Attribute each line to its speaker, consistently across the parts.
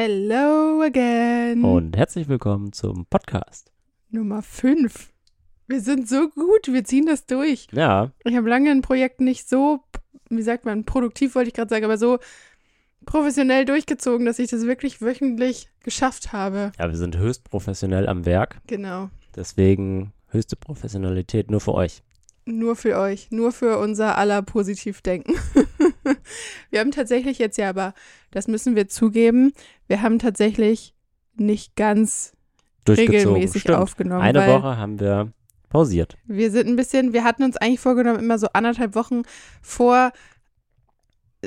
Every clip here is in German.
Speaker 1: Hello again.
Speaker 2: Und herzlich willkommen zum Podcast.
Speaker 1: Nummer 5. Wir sind so gut, wir ziehen das durch.
Speaker 2: Ja,
Speaker 1: Ich habe lange ein Projekt nicht so, wie sagt man, produktiv wollte ich gerade sagen, aber so professionell durchgezogen, dass ich das wirklich wöchentlich geschafft habe.
Speaker 2: ja, wir sind höchst professionell am Werk.
Speaker 1: Genau.
Speaker 2: Deswegen höchste Professionalität nur für euch.
Speaker 1: Nur für euch, nur für unser aller Positivdenken. wir haben tatsächlich jetzt ja, aber das müssen wir zugeben, wir haben tatsächlich nicht ganz regelmäßig
Speaker 2: Stimmt.
Speaker 1: aufgenommen.
Speaker 2: Eine Woche haben wir pausiert.
Speaker 1: Wir sind ein bisschen, wir hatten uns eigentlich vorgenommen, immer so anderthalb Wochen vor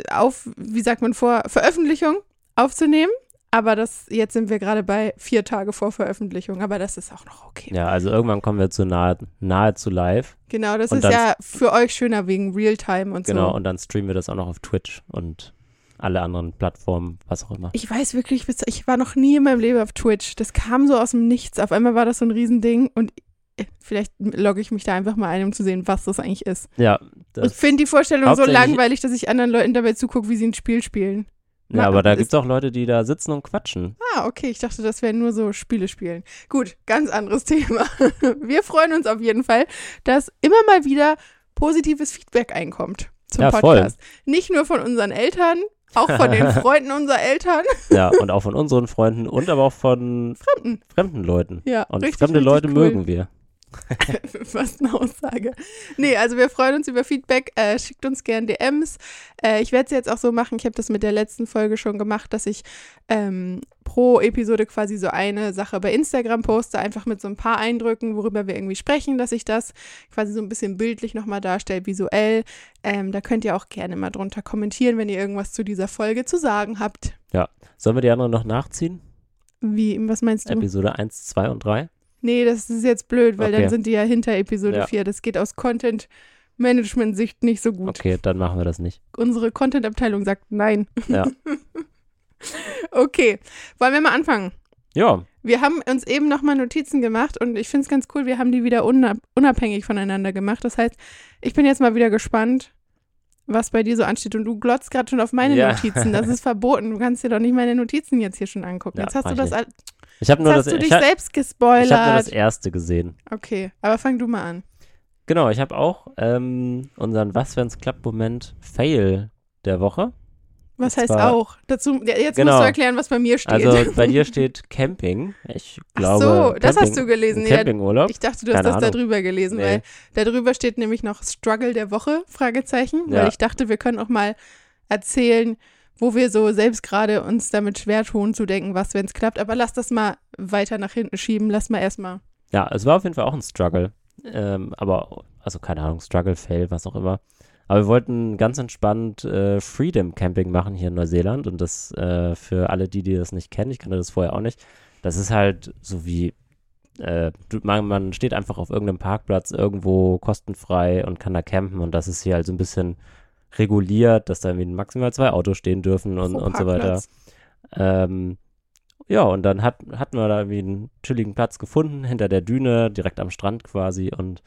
Speaker 1: auf, wie sagt man, vor Veröffentlichung aufzunehmen. Aber das, jetzt sind wir gerade bei vier Tage vor Veröffentlichung, aber das ist auch noch okay.
Speaker 2: Ja, also irgendwann kommen wir zu nahe, nahezu live.
Speaker 1: Genau, das
Speaker 2: Und
Speaker 1: ist
Speaker 2: dann-
Speaker 1: ja für euch schöner wegen Realtime und
Speaker 2: Genau,
Speaker 1: so.
Speaker 2: und dann streamen wir das auch noch auf Twitch und alle anderen Plattformen, was auch immer.
Speaker 1: Ich weiß wirklich, ich war noch nie in meinem Leben auf Twitch. Das kam so aus dem Nichts. Auf einmal war das so ein Riesending und äh, vielleicht logge ich mich da einfach mal ein, um zu sehen, was das eigentlich ist.
Speaker 2: Ja,
Speaker 1: ich
Speaker 2: das,
Speaker 1: finde die Vorstellung so langweilig, dass ich anderen Leuten dabei zugucke, wie sie ein Spiel spielen.
Speaker 2: Ja aber da gibt es auch Leute, die da sitzen und quatschen.
Speaker 1: Ah, okay. Ich dachte, das wären nur so Spiele spielen. Gut, ganz anderes Thema. Wir freuen uns auf jeden Fall, dass immer mal wieder positives Feedback einkommt zum
Speaker 2: Ja, voll.
Speaker 1: Podcast. Nicht nur von unseren Eltern, auch von den Freunden unserer Eltern.
Speaker 2: Ja, und auch von unseren Freunden und aber auch von
Speaker 1: Fremden.
Speaker 2: fremden Leuten.
Speaker 1: Ja,
Speaker 2: Und
Speaker 1: richtig,
Speaker 2: fremde
Speaker 1: richtig
Speaker 2: Leute
Speaker 1: cool.
Speaker 2: mögen wir.
Speaker 1: Fast eine Aussage. Nee, also wir freuen uns über Feedback. Äh, schickt uns gern DMs. Äh, ich werde es jetzt auch so machen. Ich habe das mit der letzten Folge schon gemacht, dass ich ähm, pro Episode quasi so eine Sache bei Instagram poste, einfach mit so ein paar Eindrücken, worüber wir irgendwie sprechen, dass ich das quasi so ein bisschen bildlich nochmal darstelle, visuell. Ähm, da könnt ihr auch gerne mal drunter kommentieren, wenn ihr irgendwas zu dieser Folge zu sagen habt.
Speaker 2: Sollen wir die anderen noch nachziehen?
Speaker 1: Wie, was meinst du?
Speaker 2: Episode 1, 2 und 3?
Speaker 1: Nee, das ist jetzt blöd, weil
Speaker 2: Okay.
Speaker 1: dann sind die ja hinter Episode
Speaker 2: Ja.
Speaker 1: 4. Das geht aus Content-Management-Sicht nicht so gut.
Speaker 2: Okay, dann machen wir das nicht.
Speaker 1: Unsere Content-Abteilung sagt nein.
Speaker 2: Ja.
Speaker 1: Okay, wollen wir mal anfangen?
Speaker 2: Ja,
Speaker 1: Wir haben uns eben nochmal Notizen gemacht und ich finde es ganz cool, wir haben die wieder unab unabhängig voneinander gemacht. Das heißt, ich bin jetzt mal wieder gespannt, was bei dir so ansteht. Und du glotzt gerade schon auf meine
Speaker 2: Ja.
Speaker 1: Notizen. Das ist verboten. Du kannst dir doch nicht meine Notizen jetzt hier schon angucken.
Speaker 2: Ja,
Speaker 1: jetzt hast du das,
Speaker 2: ich
Speaker 1: all-
Speaker 2: ich habe nur
Speaker 1: hast
Speaker 2: das,
Speaker 1: du dich
Speaker 2: ich hab,
Speaker 1: selbst
Speaker 2: ich hab nur
Speaker 1: gespoilert.
Speaker 2: das erste gesehen.
Speaker 1: okay, aber fang du mal an.
Speaker 2: Genau, ich habe auch ähm, unseren Was wenn's klappt Moment Fail der Woche.
Speaker 1: Was heißt
Speaker 2: zwar-
Speaker 1: auch? Dazu, jetzt
Speaker 2: Genau.
Speaker 1: musst du erklären, was bei mir steht.
Speaker 2: Also bei dir steht Camping. Ich
Speaker 1: Ach
Speaker 2: glaube.
Speaker 1: so, das
Speaker 2: Camping,
Speaker 1: hast du gelesen.
Speaker 2: Campingurlaub.
Speaker 1: Ich dachte, du hast
Speaker 2: Keine
Speaker 1: das da
Speaker 2: Ahnung.
Speaker 1: drüber gelesen,
Speaker 2: Nee.
Speaker 1: weil da drüber steht nämlich noch Struggle der Woche, Fragezeichen, weil
Speaker 2: Ja.
Speaker 1: ich dachte, wir können auch mal erzählen, wo wir so selbst gerade uns damit schwer tun zu denken, was, wenn es klappt. Aber lass das mal weiter nach hinten schieben. Lass mal erstmal.
Speaker 2: Ja, es war auf jeden Fall auch ein Struggle. Ähm, aber, also keine Ahnung, Struggle, Fail, was auch immer. Aber wir wollten ganz entspannt äh, Freedom Camping machen hier in Neuseeland. Und das äh, für alle, die, die das nicht kennen, ich kannte das vorher auch nicht. Das ist halt so wie, äh, man, man steht einfach auf irgendeinem Parkplatz irgendwo kostenfrei und kann da campen. Und das ist hier halt so ein bisschen reguliert, dass da irgendwie maximal zwei Autos stehen dürfen und, und so weiter. Ähm, ja, und dann hat, hatten wir da irgendwie einen chilligen Platz gefunden, hinter der Düne, direkt am Strand quasi. Und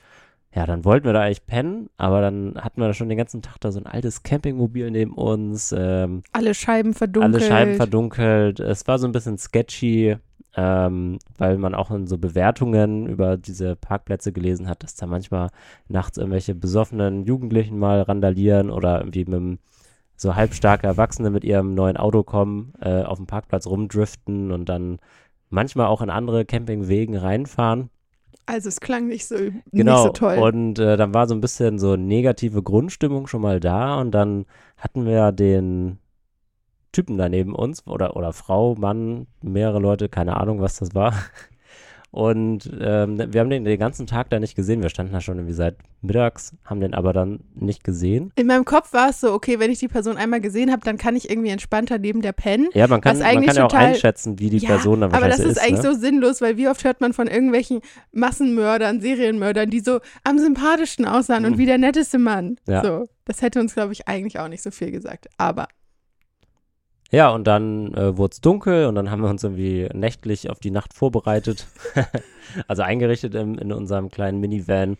Speaker 2: ja, dann wollten wir da eigentlich pennen, aber dann hatten wir da schon den ganzen Tag da so ein altes Campingmobil neben uns, ähm,
Speaker 1: Alle Scheiben verdunkelt.
Speaker 2: alle Scheiben verdunkelt. Es war so ein bisschen sketchy, ähm, weil man auch in so Bewertungen über diese Parkplätze gelesen hat, dass da manchmal nachts irgendwelche besoffenen Jugendlichen mal randalieren oder irgendwie mit einem so halbstarke Erwachsene mit ihrem neuen Auto kommen, äh, auf dem Parkplatz rumdriften und dann manchmal auch in andere Campingwegen reinfahren.
Speaker 1: Also es klang nicht so,
Speaker 2: Genau.
Speaker 1: nicht so toll.
Speaker 2: Und äh, dann war so ein bisschen so negative Grundstimmung schon mal da und dann hatten wir den Typen da neben uns oder, oder Frau, Mann, mehrere Leute, keine Ahnung, was das war. Und ähm, wir haben den den ganzen Tag da nicht gesehen. Wir standen da schon irgendwie seit mittags, haben den aber dann nicht gesehen.
Speaker 1: In meinem Kopf war es so, okay, wenn ich die Person einmal gesehen habe, dann kann ich irgendwie entspannter neben der pennen.
Speaker 2: Ja, man kann, man kann ja auch einschätzen, wie die
Speaker 1: Ja,
Speaker 2: Person dann
Speaker 1: Aber
Speaker 2: wahrscheinlich
Speaker 1: das ist
Speaker 2: ist.
Speaker 1: eigentlich
Speaker 2: ne?
Speaker 1: so sinnlos, weil wie oft hört man von irgendwelchen Massenmördern, Serienmördern, die so am sympathischsten aussahen und
Speaker 2: Mhm.
Speaker 1: wie der netteste Mann.
Speaker 2: Ja.
Speaker 1: So, das hätte uns, glaube ich, eigentlich auch nicht so viel gesagt. Aber
Speaker 2: Ja, und dann äh, wurde es dunkel und dann haben wir uns irgendwie nächtlich auf die Nacht vorbereitet. also eingerichtet im, in unserem kleinen Minivan.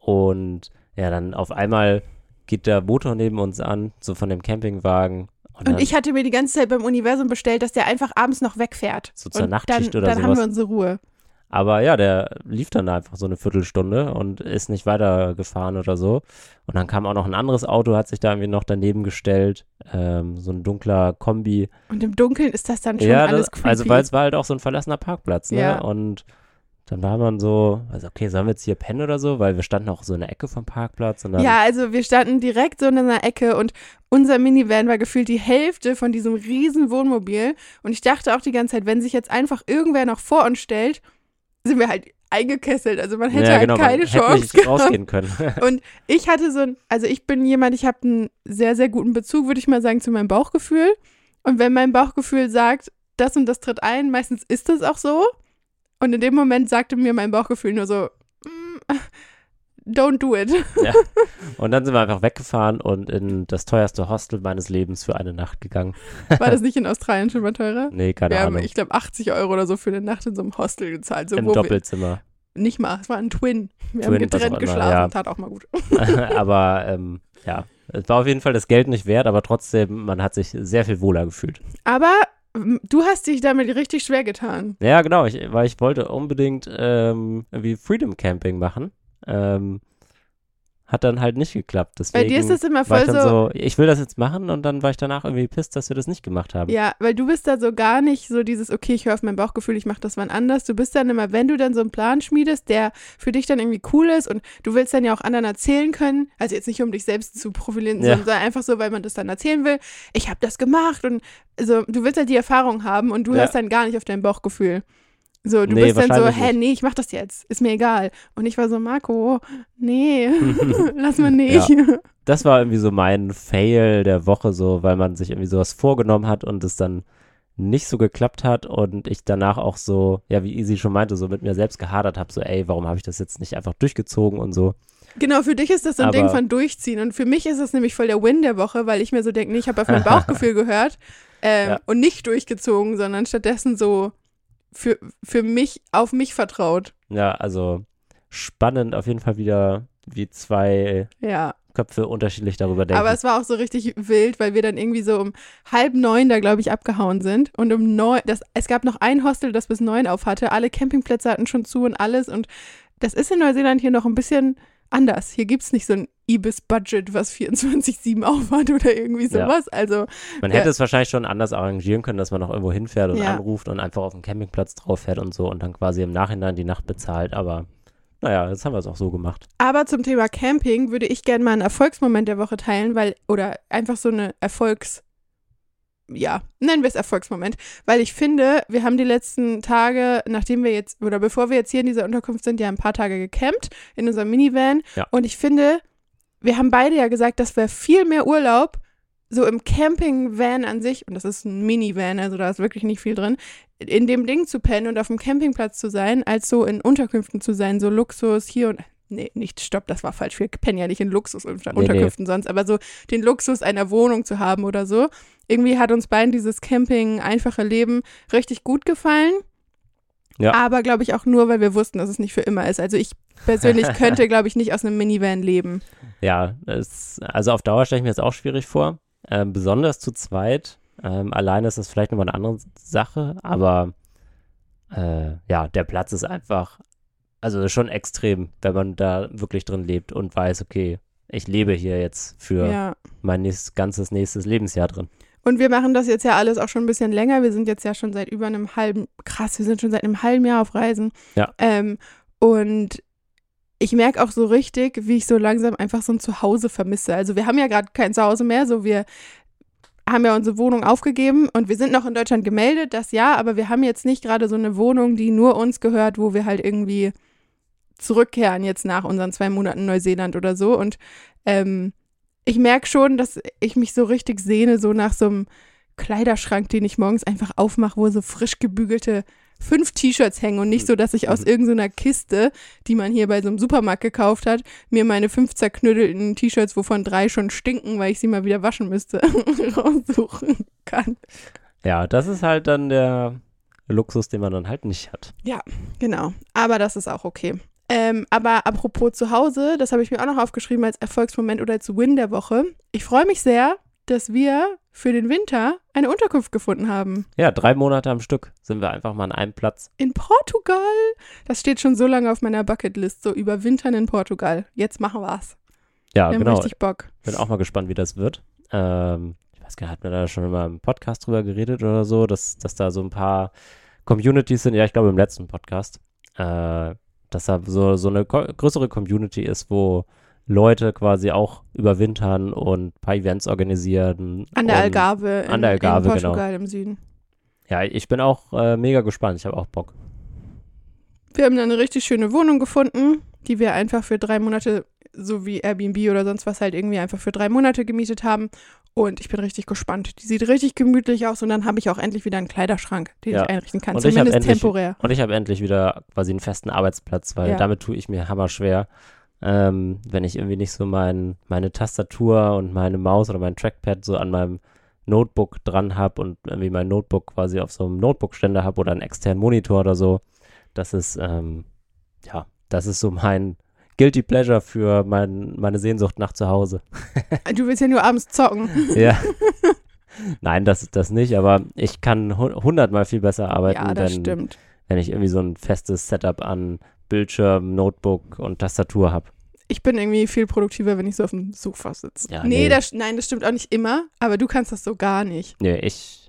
Speaker 2: Und ja, dann auf einmal geht der Motor neben uns an, so von dem Campingwagen.
Speaker 1: Und, und ich hatte mir die ganze Zeit beim Universum bestellt, dass der einfach abends noch wegfährt.
Speaker 2: So zur
Speaker 1: und
Speaker 2: Nachtschicht
Speaker 1: dann,
Speaker 2: oder
Speaker 1: dann
Speaker 2: sowas.
Speaker 1: haben wir unsere Ruhe.
Speaker 2: Aber ja, der lief dann einfach so eine Viertelstunde und ist nicht weitergefahren oder so. Und dann kam auch noch ein anderes Auto, hat sich da irgendwie noch daneben gestellt. Ähm, so ein dunkler Kombi.
Speaker 1: Und im Dunkeln ist das dann schon
Speaker 2: ja,
Speaker 1: alles
Speaker 2: das,
Speaker 1: creepy.
Speaker 2: also weil es war halt auch so ein verlassener Parkplatz, ne?
Speaker 1: Ja.
Speaker 2: Und dann war man so, also okay, sollen wir jetzt hier pennen oder so? Weil wir standen auch so in der Ecke vom Parkplatz und dann
Speaker 1: ja, also wir standen direkt so in einer Ecke und unser Minivan war gefühlt die Hälfte von diesem riesen Wohnmobil. Und ich dachte auch die ganze Zeit, wenn sich jetzt einfach irgendwer noch vor uns stellt, sind wir halt eingekesselt. Also man hätte
Speaker 2: ja,
Speaker 1: halt
Speaker 2: genau,
Speaker 1: keine
Speaker 2: man hätte
Speaker 1: Chance gehabt.
Speaker 2: rausgehen können.
Speaker 1: Und ich hatte so ein, also ich bin jemand, ich habe einen sehr, sehr guten Bezug, würde ich mal sagen, zu meinem Bauchgefühl. Und wenn mein Bauchgefühl sagt, das und das tritt ein, meistens ist es auch so. Und in dem Moment sagte mir mein Bauchgefühl nur so, mm, don't do it.
Speaker 2: und dann sind wir einfach weggefahren und in das teuerste Hostel meines Lebens für eine Nacht gegangen.
Speaker 1: War das nicht in Australien schon mal teurer?
Speaker 2: Nee, keine
Speaker 1: Wir haben,
Speaker 2: Ahnung.
Speaker 1: ich glaube, 80 Euro oder so für eine Nacht in so einem Hostel gezahlt. So,
Speaker 2: Im Doppelzimmer.
Speaker 1: Wir, nicht mal, es war ein Twin. Wir haben
Speaker 2: Twin, auch
Speaker 1: getrennt geschlafen,
Speaker 2: ja.
Speaker 1: tat auch mal gut.
Speaker 2: aber ähm, ja, es war auf jeden Fall das Geld nicht wert, aber trotzdem, man hat sich sehr viel wohler gefühlt.
Speaker 1: Aber du hast dich damit richtig schwer getan.
Speaker 2: Ja, genau, ich, weil ich wollte unbedingt ähm, irgendwie Freedom Camping machen. Ähm, hat dann halt nicht geklappt. Deswegen
Speaker 1: Bei dir ist es immer voll
Speaker 2: ich
Speaker 1: so,
Speaker 2: so, ich will das jetzt machen und dann war ich danach irgendwie pisst, dass wir das nicht gemacht haben.
Speaker 1: Ja, weil du bist da so gar nicht so dieses, okay, ich höre auf mein Bauchgefühl, ich mache das wann anders. Du bist dann immer, wenn du dann so einen Plan schmiedest, der für dich dann irgendwie cool ist und du willst dann ja auch anderen erzählen können, also jetzt nicht um dich selbst zu profilieren,
Speaker 2: Ja.
Speaker 1: sondern einfach so, weil man das dann erzählen will, ich habe das gemacht und also du willst halt die Erfahrung haben und du
Speaker 2: Ja.
Speaker 1: hörst dann gar nicht auf dein Bauchgefühl. So, du
Speaker 2: Nee,
Speaker 1: bist dann so, hä, nee, ich mach das jetzt, ist mir egal. Und ich war so, Marco, nee, lass mal nicht.
Speaker 2: das war irgendwie so mein Fail der Woche, so, weil man sich irgendwie sowas vorgenommen hat und es dann nicht so geklappt hat und ich danach auch so, ja, wie Easy schon meinte, so mit mir selbst gehadert habe, so, ey, warum habe ich das jetzt nicht einfach durchgezogen und so.
Speaker 1: Genau, für dich ist das so ein
Speaker 2: Aber-
Speaker 1: Ding von durchziehen. Und für mich ist es nämlich voll der Win der Woche, weil ich mir so denke, nee, ich habe auf mein Bauchgefühl gehört ähm,
Speaker 2: Ja.
Speaker 1: und nicht durchgezogen, sondern stattdessen so für, für mich auf mich vertraut.
Speaker 2: Ja, also spannend auf jeden Fall wieder, wie zwei
Speaker 1: Ja,
Speaker 2: Köpfe unterschiedlich darüber denken.
Speaker 1: aber es war auch so richtig wild, weil wir dann irgendwie so um halb neun da, glaube ich, abgehauen sind. Und um neun, das, es gab noch ein Hostel, das bis neun auf hatte. Alle Campingplätze hatten schon zu und alles. Und das ist in Neuseeland hier noch ein bisschen anders. Hier gibt es nicht so ein Ibis-Budget, was 24-7 aufhat oder irgendwie
Speaker 2: Ja.
Speaker 1: sowas. Also
Speaker 2: man
Speaker 1: ja.
Speaker 2: hätte es wahrscheinlich schon anders arrangieren können, dass man noch irgendwo hinfährt und
Speaker 1: Ja.
Speaker 2: anruft und einfach auf dem Campingplatz drauf fährt und so und dann quasi im Nachhinein die Nacht bezahlt, aber naja, jetzt haben wir es auch so gemacht.
Speaker 1: Aber zum Thema Camping würde ich gerne mal einen Erfolgsmoment der Woche teilen, weil, oder einfach so eine Erfolgs, ja, nennen wir es Erfolgsmoment, weil ich finde, wir haben die letzten Tage, nachdem wir jetzt, oder bevor wir jetzt hier in dieser Unterkunft sind, ja ein paar Tage gecampt in unserem Minivan.
Speaker 2: Ja.
Speaker 1: Und ich finde, wir haben beide ja gesagt, dass wir viel mehr Urlaub so im Campingvan an sich, und das ist ein Minivan, also da ist wirklich nicht viel drin, in dem Ding zu pennen und auf dem Campingplatz zu sein, als so in Unterkünften zu sein, so Luxus hier und Nee, nicht, stopp, das war falsch. Wir pennen ja nicht in Luxusunterkünften sonst, aber so den Luxus einer Wohnung zu haben oder so. Irgendwie hat uns beiden dieses Camping, einfache Leben richtig gut gefallen.
Speaker 2: Ja.
Speaker 1: Aber glaube ich auch nur, weil wir wussten, dass es nicht für immer ist. Also ich persönlich könnte, glaube ich, nicht aus einem Minivan leben.
Speaker 2: Ja, es, also auf Dauer stelle ich mir das auch schwierig vor. Ähm, besonders zu zweit. Ähm, alleine ist das vielleicht nochmal eine andere Sache, aber äh, ja, der Platz ist einfach, also schon extrem, wenn man da wirklich drin lebt und weiß, okay, ich lebe hier jetzt für
Speaker 1: Ja.
Speaker 2: mein nächstes, ganzes nächstes Lebensjahr drin.
Speaker 1: Und wir machen das jetzt ja alles auch schon ein bisschen länger. Wir sind jetzt ja schon seit über einem halben, krass, wir sind schon seit einem halben Jahr auf Reisen.
Speaker 2: Ja.
Speaker 1: Ähm, und ich merke auch so richtig, wie ich so langsam einfach so ein Zuhause vermisse. Also wir haben ja gerade kein Zuhause mehr, so wir haben ja unsere Wohnung aufgegeben und wir sind noch in Deutschland gemeldet, das ja, aber wir haben jetzt nicht gerade so eine Wohnung, die nur uns gehört, wo wir halt irgendwie zurückkehren jetzt nach unseren zwei Monaten Neuseeland oder so. Und ähm, ich merke schon, dass ich mich so richtig sehne, so nach so einem Kleiderschrank, den ich morgens einfach aufmache, wo so frisch gebügelte fünf T-Shirts hängen und nicht so, dass ich aus irgendeiner Kiste, die man hier bei so einem Supermarkt gekauft hat, mir meine fünf zerknüttelten T-Shirts, wovon drei schon stinken, weil ich sie mal wieder waschen müsste, raussuchen kann.
Speaker 2: Ja, das ist halt dann der Luxus, den man dann halt nicht hat.
Speaker 1: Genau, aber das ist auch okay. Ähm, aber apropos zu Hause, das habe ich mir auch noch aufgeschrieben als Erfolgsmoment oder als Win der Woche. Ich freue mich sehr, dass wir für den Winter eine Unterkunft gefunden haben.
Speaker 2: Ja, drei Monate am Stück sind wir einfach mal an einem Platz.
Speaker 1: In Portugal. Das steht schon so lange auf meiner Bucketlist, so überwintern in Portugal. Jetzt machen wir's.
Speaker 2: Ja,
Speaker 1: Wir haben
Speaker 2: genau.
Speaker 1: richtig Bock.
Speaker 2: Bin auch mal gespannt, wie das wird. Ähm, ich weiß gar nicht, hat man da schon mal im Podcast drüber geredet oder so, dass, dass da so ein paar Communities sind. Ja, ich glaube im letzten Podcast. Äh, dass da so, so eine größere Community ist, wo Leute quasi auch überwintern und ein paar Events organisieren.
Speaker 1: An der Algarve, in,
Speaker 2: an der Algarve,
Speaker 1: in
Speaker 2: genau.
Speaker 1: Portugal im Süden.
Speaker 2: Ja, ich bin auch äh, mega gespannt. Ich habe auch Bock.
Speaker 1: Wir haben eine richtig schöne Wohnung gefunden, die wir einfach für drei Monate, so wie Airbnb oder sonst was, halt irgendwie einfach für drei Monate gemietet haben. Und ich bin richtig gespannt. Die sieht richtig gemütlich aus und dann habe ich auch endlich wieder einen Kleiderschrank, den
Speaker 2: Ja.
Speaker 1: ich einrichten kann.
Speaker 2: Und
Speaker 1: Zumindest
Speaker 2: endlich-
Speaker 1: temporär.
Speaker 2: Und ich habe endlich wieder quasi einen festen Arbeitsplatz, weil
Speaker 1: Ja.
Speaker 2: damit tue ich mir hammer schwer. Ähm, wenn ich irgendwie nicht so mein, meine Tastatur und meine Maus oder mein Trackpad so an meinem Notebook dran habe und irgendwie mein Notebook quasi auf so einem Notebook-Ständer habe oder einen externen Monitor oder so. Das ist, ähm, ja, das ist so mein Guilty Pleasure für mein, meine Sehnsucht nach zu Hause.
Speaker 1: Du willst ja nur abends zocken.
Speaker 2: ja. Nein, das, das nicht, aber ich kann hu- hundertmal viel besser arbeiten,
Speaker 1: ja, das
Speaker 2: wenn,
Speaker 1: stimmt.
Speaker 2: wenn ich irgendwie so ein festes Setup an Bildschirm, Notebook und Tastatur habe.
Speaker 1: Ich bin irgendwie viel produktiver, wenn ich so auf dem Sofa sitze.
Speaker 2: Ja,
Speaker 1: nee,
Speaker 2: nee.
Speaker 1: Das, nein, das stimmt auch nicht immer, aber du kannst das so gar nicht.
Speaker 2: Nee, ich.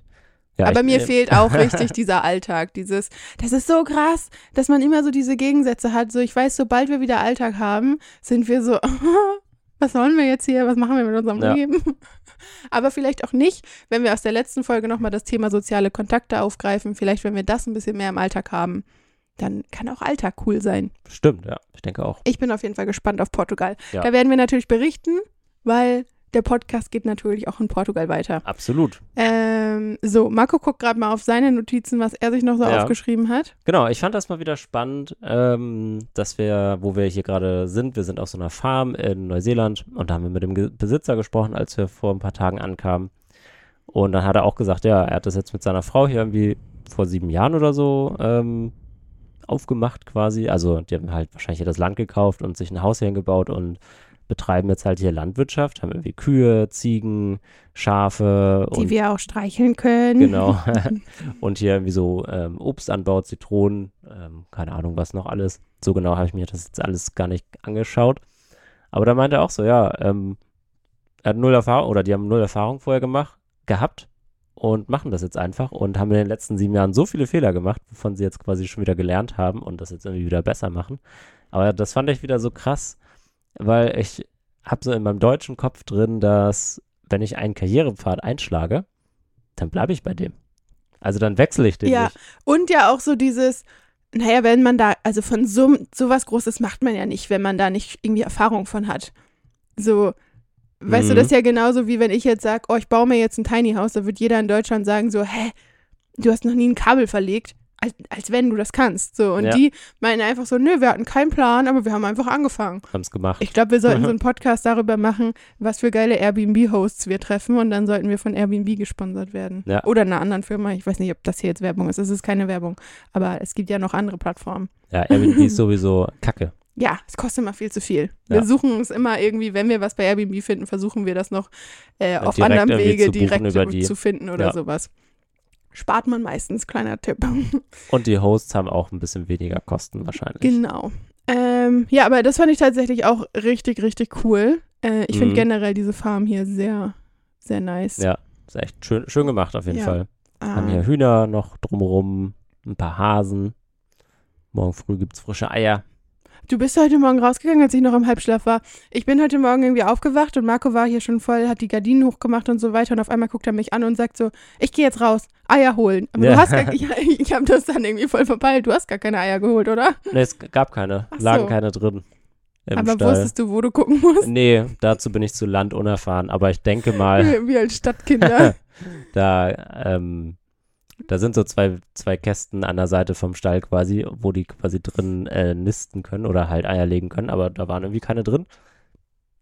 Speaker 2: Ja,
Speaker 1: aber
Speaker 2: ich,
Speaker 1: mir
Speaker 2: äh,
Speaker 1: fehlt auch richtig dieser Alltag, dieses, das ist so krass, dass man immer so diese Gegensätze hat. So, ich weiß, sobald wir wieder Alltag haben, sind wir so, was wollen wir jetzt hier, was machen wir mit unserem
Speaker 2: Ja.
Speaker 1: Leben? Aber vielleicht auch nicht, wenn wir aus der letzten Folge nochmal das Thema soziale Kontakte aufgreifen, vielleicht wenn wir das ein bisschen mehr im Alltag haben, dann kann auch Alltag cool sein.
Speaker 2: Stimmt, ja. Ich denke auch.
Speaker 1: Ich bin auf jeden Fall gespannt auf Portugal.
Speaker 2: Ja.
Speaker 1: Da werden wir natürlich berichten, weil der Podcast geht natürlich auch in Portugal weiter.
Speaker 2: Absolut.
Speaker 1: Ähm, so, Marco guckt gerade mal auf seine Notizen, was er sich noch so
Speaker 2: Ja.
Speaker 1: aufgeschrieben hat.
Speaker 2: Genau, ich fand das mal wieder spannend, ähm, dass wir, wo wir hier gerade sind, wir sind auf so einer Farm in Neuseeland und da haben wir mit dem Ge Besitzer gesprochen, als wir vor ein paar Tagen ankamen. Und dann hat er auch gesagt, ja, er hat das jetzt mit seiner Frau hier irgendwie vor sieben Jahren oder so ähm, aufgemacht quasi. Also die haben halt wahrscheinlich hier das Land gekauft und sich ein Haus hier hingebaut und betreiben jetzt halt hier Landwirtschaft, haben irgendwie Kühe, Ziegen, Schafe
Speaker 1: Die
Speaker 2: und
Speaker 1: wir auch streicheln können.
Speaker 2: Genau. und hier irgendwie so ähm, Obstanbau, Zitronen, ähm, keine Ahnung, was noch alles. So genau habe ich mir das jetzt alles gar nicht angeschaut. Aber da meinte er auch so, ja, ähm, er hat null Erfahrung oder die haben null Erfahrung vorher gemacht, gehabt und machen das jetzt einfach und haben in den letzten sieben Jahren so viele Fehler gemacht, wovon sie jetzt quasi schon wieder gelernt haben und das jetzt irgendwie wieder besser machen. Aber das fand ich wieder so krass, weil ich habe so in meinem deutschen Kopf drin, dass wenn ich einen Karrierepfad einschlage, dann bleibe ich bei dem. Also dann wechsle ich den
Speaker 1: Ja.
Speaker 2: nicht.
Speaker 1: Und ja auch so dieses, naja, wenn man da, also von so, so was Großes macht man ja nicht, wenn man da nicht irgendwie Erfahrung von hat. So, weißt du,
Speaker 2: Mhm.
Speaker 1: das ist ja genauso wie wenn ich jetzt sage, oh, ich baue mir jetzt ein Tiny House, da wird jeder in Deutschland sagen so, hä, du hast noch nie ein Kabel verlegt. Als, als wenn du das kannst. So, und
Speaker 2: Ja.
Speaker 1: die meinen einfach so, nö, wir hatten keinen Plan, aber wir haben einfach angefangen.
Speaker 2: Haben es gemacht.
Speaker 1: Ich glaube, wir sollten so einen Podcast darüber machen, was für geile Airbnb-Hosts wir treffen und dann sollten wir von Airbnb gesponsert werden.
Speaker 2: Ja.
Speaker 1: Oder einer anderen Firma. Ich weiß nicht, ob das hier jetzt Werbung ist. Es ist keine Werbung. Aber es gibt ja noch andere Plattformen.
Speaker 2: ja, Airbnb ist sowieso kacke.
Speaker 1: Ja, es kostet immer viel zu viel. Wir
Speaker 2: Ja.
Speaker 1: suchen es immer irgendwie, wenn wir was bei Airbnb finden, versuchen wir das noch äh, auf
Speaker 2: direkt
Speaker 1: anderem Wege
Speaker 2: zu buchen
Speaker 1: direkt zu finden oder sowas. Spart man meistens, kleiner Tipp.
Speaker 2: Und die Hosts haben auch ein bisschen weniger Kosten wahrscheinlich.
Speaker 1: Genau. Ähm, ja, aber das fand ich tatsächlich auch richtig, richtig cool. Äh, ich finde
Speaker 2: Mhm.
Speaker 1: generell diese Farm hier sehr, sehr nice.
Speaker 2: Ja, ist echt schön, schön gemacht auf jeden
Speaker 1: Ja.
Speaker 2: Fall. Haben hier
Speaker 1: Ähm,
Speaker 2: Hühner noch drumherum, ein paar Hasen. Morgen früh gibt es frische Eier.
Speaker 1: Du bist heute Morgen rausgegangen, als ich noch im Halbschlaf war. Ich bin heute Morgen irgendwie aufgewacht und Marco war hier schon voll, hat die Gardinen hochgemacht und so weiter. Und auf einmal guckt er mich an und sagt so, ich gehe jetzt raus, Eier holen. Aber
Speaker 2: Ja.
Speaker 1: du hast gar, ich, ich habe das dann irgendwie voll verpeilt. Du hast gar keine Eier geholt, oder?
Speaker 2: Ne, es gab keine.
Speaker 1: Ach
Speaker 2: Lagen
Speaker 1: so.
Speaker 2: keine drin. Im
Speaker 1: Aber
Speaker 2: Stall.
Speaker 1: wusstest du, wo du gucken musst?
Speaker 2: Nee, dazu bin ich zu Land unerfahren. Aber ich denke mal,
Speaker 1: Wie, wie als Stadtkinder.
Speaker 2: da, ähm, da sind so zwei, zwei Kästen an der Seite vom Stall quasi, wo die quasi drin äh, nisten können oder halt Eier legen können, aber da waren irgendwie keine drin.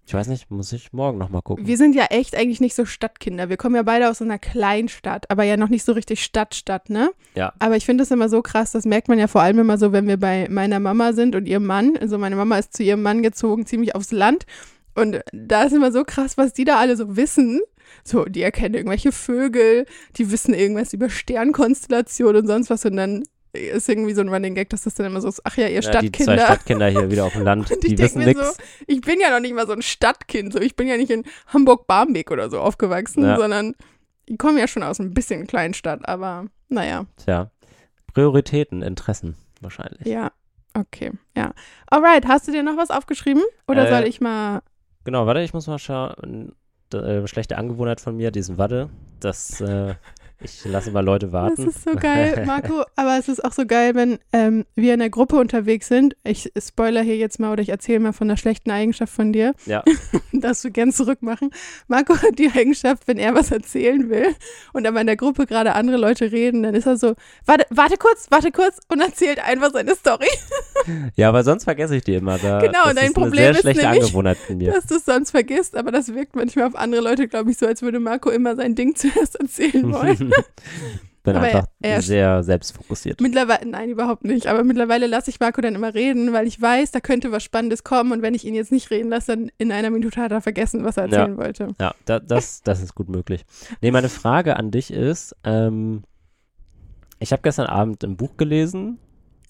Speaker 2: Ich weiß nicht, muss ich morgen nochmal gucken.
Speaker 1: Wir sind ja echt eigentlich nicht so Stadtkinder. Wir kommen ja beide aus so einer Kleinstadt, aber ja noch nicht so richtig Stadt-Stadt, ne?
Speaker 2: Ja.
Speaker 1: Aber ich finde das immer so krass, das merkt man ja vor allem immer so, wenn wir bei meiner Mama sind und ihrem Mann. Also meine Mama ist zu ihrem Mann gezogen, ziemlich aufs Land. Und da ist immer so krass, was die da alle so wissen. So, die erkennen irgendwelche Vögel, die wissen irgendwas über Sternkonstellationen und sonst was und dann ist irgendwie so ein Running Gag, dass das dann immer so ist, ach ja, ihr
Speaker 2: Ja, die
Speaker 1: Stadtkinder.
Speaker 2: zwei Stadtkinder hier wieder auf dem Land,
Speaker 1: Und ich
Speaker 2: die wissen nichts.
Speaker 1: so, ich bin ja noch nicht mal so ein Stadtkind, so ich bin ja nicht in Hamburg-Barmbek oder so aufgewachsen,
Speaker 2: Ja.
Speaker 1: sondern ich komme ja schon aus ein bisschen Kleinstadt, aber naja,
Speaker 2: Tja, Prioritäten, Interessen wahrscheinlich.
Speaker 1: ja, okay, ja. Alright, hast du dir noch was aufgeschrieben? Oder
Speaker 2: Äh,
Speaker 1: soll ich mal,
Speaker 2: Genau, warte, ich muss mal schauen. Äh, schlechte Angewohnheit von mir, diesen Warte, das, äh, ich lasse mal Leute
Speaker 1: das
Speaker 2: warten.
Speaker 1: ist so geil, Marco, aber es ist auch so geil, wenn ähm, wir in der Gruppe unterwegs sind, ich spoiler hier jetzt mal oder ich erzähle mal von der schlechten Eigenschaft von dir,
Speaker 2: Ja.
Speaker 1: darfst du gern zurückmachen. Marco hat die Eigenschaft, wenn er was erzählen will und aber in der Gruppe gerade andere Leute reden, dann ist er so, warte, warte kurz, warte kurz und erzählt einfach seine Story,
Speaker 2: Ja, aber sonst vergesse ich die immer. Da,
Speaker 1: Genau,
Speaker 2: das
Speaker 1: dein
Speaker 2: ist
Speaker 1: Problem
Speaker 2: eine
Speaker 1: ist
Speaker 2: sehr schlechte
Speaker 1: nämlich,
Speaker 2: Angewohnheit von mir.
Speaker 1: dass du es sonst vergisst, aber das wirkt manchmal auf andere Leute, glaube ich, so, als würde Marco immer sein Ding zuerst erzählen wollen.
Speaker 2: bin
Speaker 1: aber
Speaker 2: einfach
Speaker 1: er-
Speaker 2: sehr selbstfokussiert.
Speaker 1: Mittlerweile, nein, überhaupt nicht, aber mittlerweile lasse ich Marco dann immer reden, weil ich weiß, da könnte was Spannendes kommen und wenn ich ihn jetzt nicht reden lasse, dann in einer Minute hat er vergessen, was er
Speaker 2: Ja.
Speaker 1: erzählen wollte.
Speaker 2: Ja, da, das, das ist gut möglich. Nee, meine Frage an dich ist, ähm, ich habe gestern Abend ein Buch gelesen.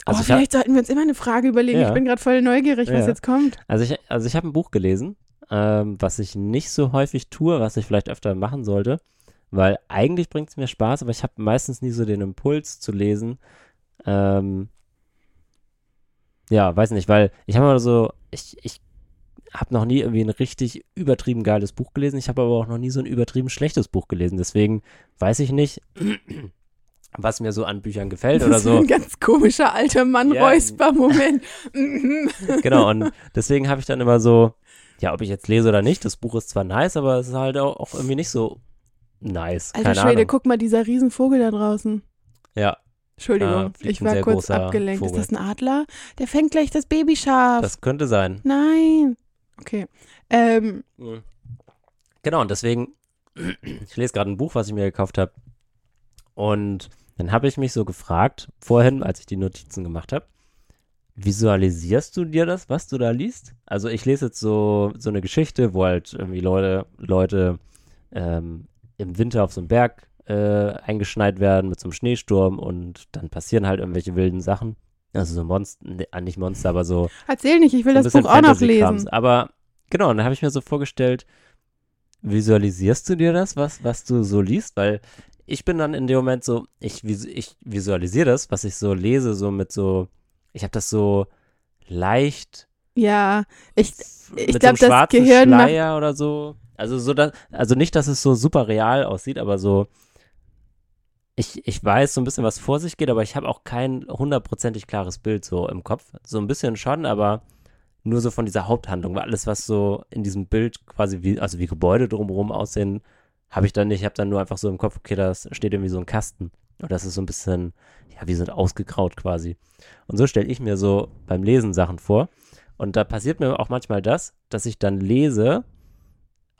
Speaker 2: Also
Speaker 1: oh,
Speaker 2: ich hab,
Speaker 1: vielleicht sollten wir uns immer eine Frage überlegen.
Speaker 2: Ja.
Speaker 1: Ich bin gerade voll neugierig, was
Speaker 2: Ja.
Speaker 1: jetzt kommt.
Speaker 2: also ich, also ich habe ein Buch gelesen, ähm, was ich nicht so häufig tue, was ich vielleicht öfter machen sollte, weil eigentlich bringt es mir Spaß, aber ich habe meistens nie so den Impuls zu lesen. Ähm, ja, weiß nicht, weil ich habe immer so, ich, ich habe noch nie irgendwie ein richtig übertrieben geiles Buch gelesen. Ich habe aber auch noch nie so ein übertrieben schlechtes Buch gelesen. Deswegen weiß ich nicht, was mir so an Büchern gefällt oder
Speaker 1: das ist
Speaker 2: so.
Speaker 1: ein ganz komischer alter Mann
Speaker 2: Ja.
Speaker 1: Räusper-Moment. Mhm.
Speaker 2: Genau, und deswegen habe ich dann immer so, ja, ob ich jetzt lese oder nicht, das Buch ist zwar nice, aber es ist halt auch, auch irgendwie nicht so nice.
Speaker 1: Alter
Speaker 2: Keine
Speaker 1: Schwede,
Speaker 2: Ahnung.
Speaker 1: guck mal, dieser Riesenvogel da draußen.
Speaker 2: Ja,
Speaker 1: Entschuldigung,
Speaker 2: fliegt
Speaker 1: ich war kurz abgelenkt.
Speaker 2: Vogel.
Speaker 1: Ist das ein Adler? Der fängt gleich das Babyschaf.
Speaker 2: das könnte sein.
Speaker 1: Nein. Okay. Ähm,
Speaker 2: Genau, und deswegen, ich lese gerade ein Buch, was ich mir gekauft habe. Und dann habe ich mich so gefragt, vorhin, als ich die Notizen gemacht habe, visualisierst du dir das, was du da liest? Also ich lese jetzt so, so eine Geschichte, wo halt irgendwie Leute, Leute ähm, im Winter auf so einem Berg äh, eingeschneit werden mit so einem Schneesturm und dann passieren halt irgendwelche wilden Sachen. Also so Monster, ne, ah, nicht Monster, aber so
Speaker 1: erzähl nicht, ich will
Speaker 2: so
Speaker 1: das Buch auch noch lesen.
Speaker 2: Aber genau, und dann habe ich mir so vorgestellt, visualisierst du dir das, was, was du so liest? Weil ich bin dann in dem Moment so, ich, ich visualisiere das, was ich so lese, so mit so, ich habe das so leicht
Speaker 1: Ja, ich, ich
Speaker 2: so
Speaker 1: glaub,
Speaker 2: einem
Speaker 1: das Gehirn macht-
Speaker 2: Schleier oder so. Also so, dass, also nicht, dass es so super real aussieht, aber so, ich, ich weiß so ein bisschen, was vor sich geht, aber ich habe auch kein hundertprozentig klares Bild so im Kopf. So ein bisschen schon, aber nur so von dieser Haupthandlung, weil alles, was so in diesem Bild quasi wie, also wie Gebäude drumherum aussehen, habe ich dann nicht. Ich habe dann nur einfach so im Kopf, okay, da steht irgendwie so ein Kasten. Und das ist so ein bisschen, ja, wie sind ausgegraut quasi. Und so stelle ich mir so beim Lesen Sachen vor. Und da passiert mir auch manchmal das, dass ich dann lese,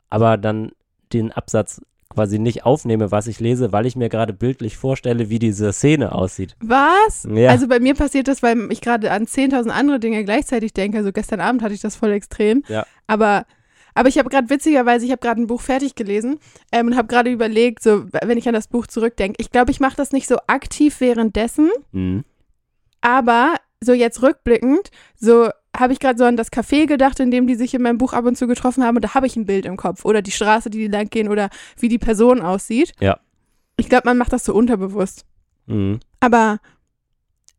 Speaker 2: aber dann den Absatz quasi nicht aufnehme, was ich lese, weil ich mir gerade bildlich vorstelle, wie diese Szene aussieht.
Speaker 1: was?
Speaker 2: Ja.
Speaker 1: Also bei mir passiert das, weil ich gerade an 10.000 andere Dinge gleichzeitig denke. Also gestern Abend hatte ich das voll extrem.
Speaker 2: Ja.
Speaker 1: Aber, aber ich habe gerade witzigerweise, ich habe gerade ein Buch fertig gelesen ähm, und habe gerade überlegt, so wenn ich an das Buch zurückdenke, ich glaube, ich mache das nicht so aktiv währenddessen,
Speaker 2: Mhm.
Speaker 1: aber so jetzt rückblickend, so habe ich gerade so an das Café gedacht, in dem die sich in meinem Buch ab und zu getroffen haben und da habe ich ein Bild im Kopf oder die Straße, die die lang gehen oder wie die Person aussieht.
Speaker 2: Ja.
Speaker 1: Ich glaube, man macht das so unterbewusst.
Speaker 2: Mhm.
Speaker 1: Aber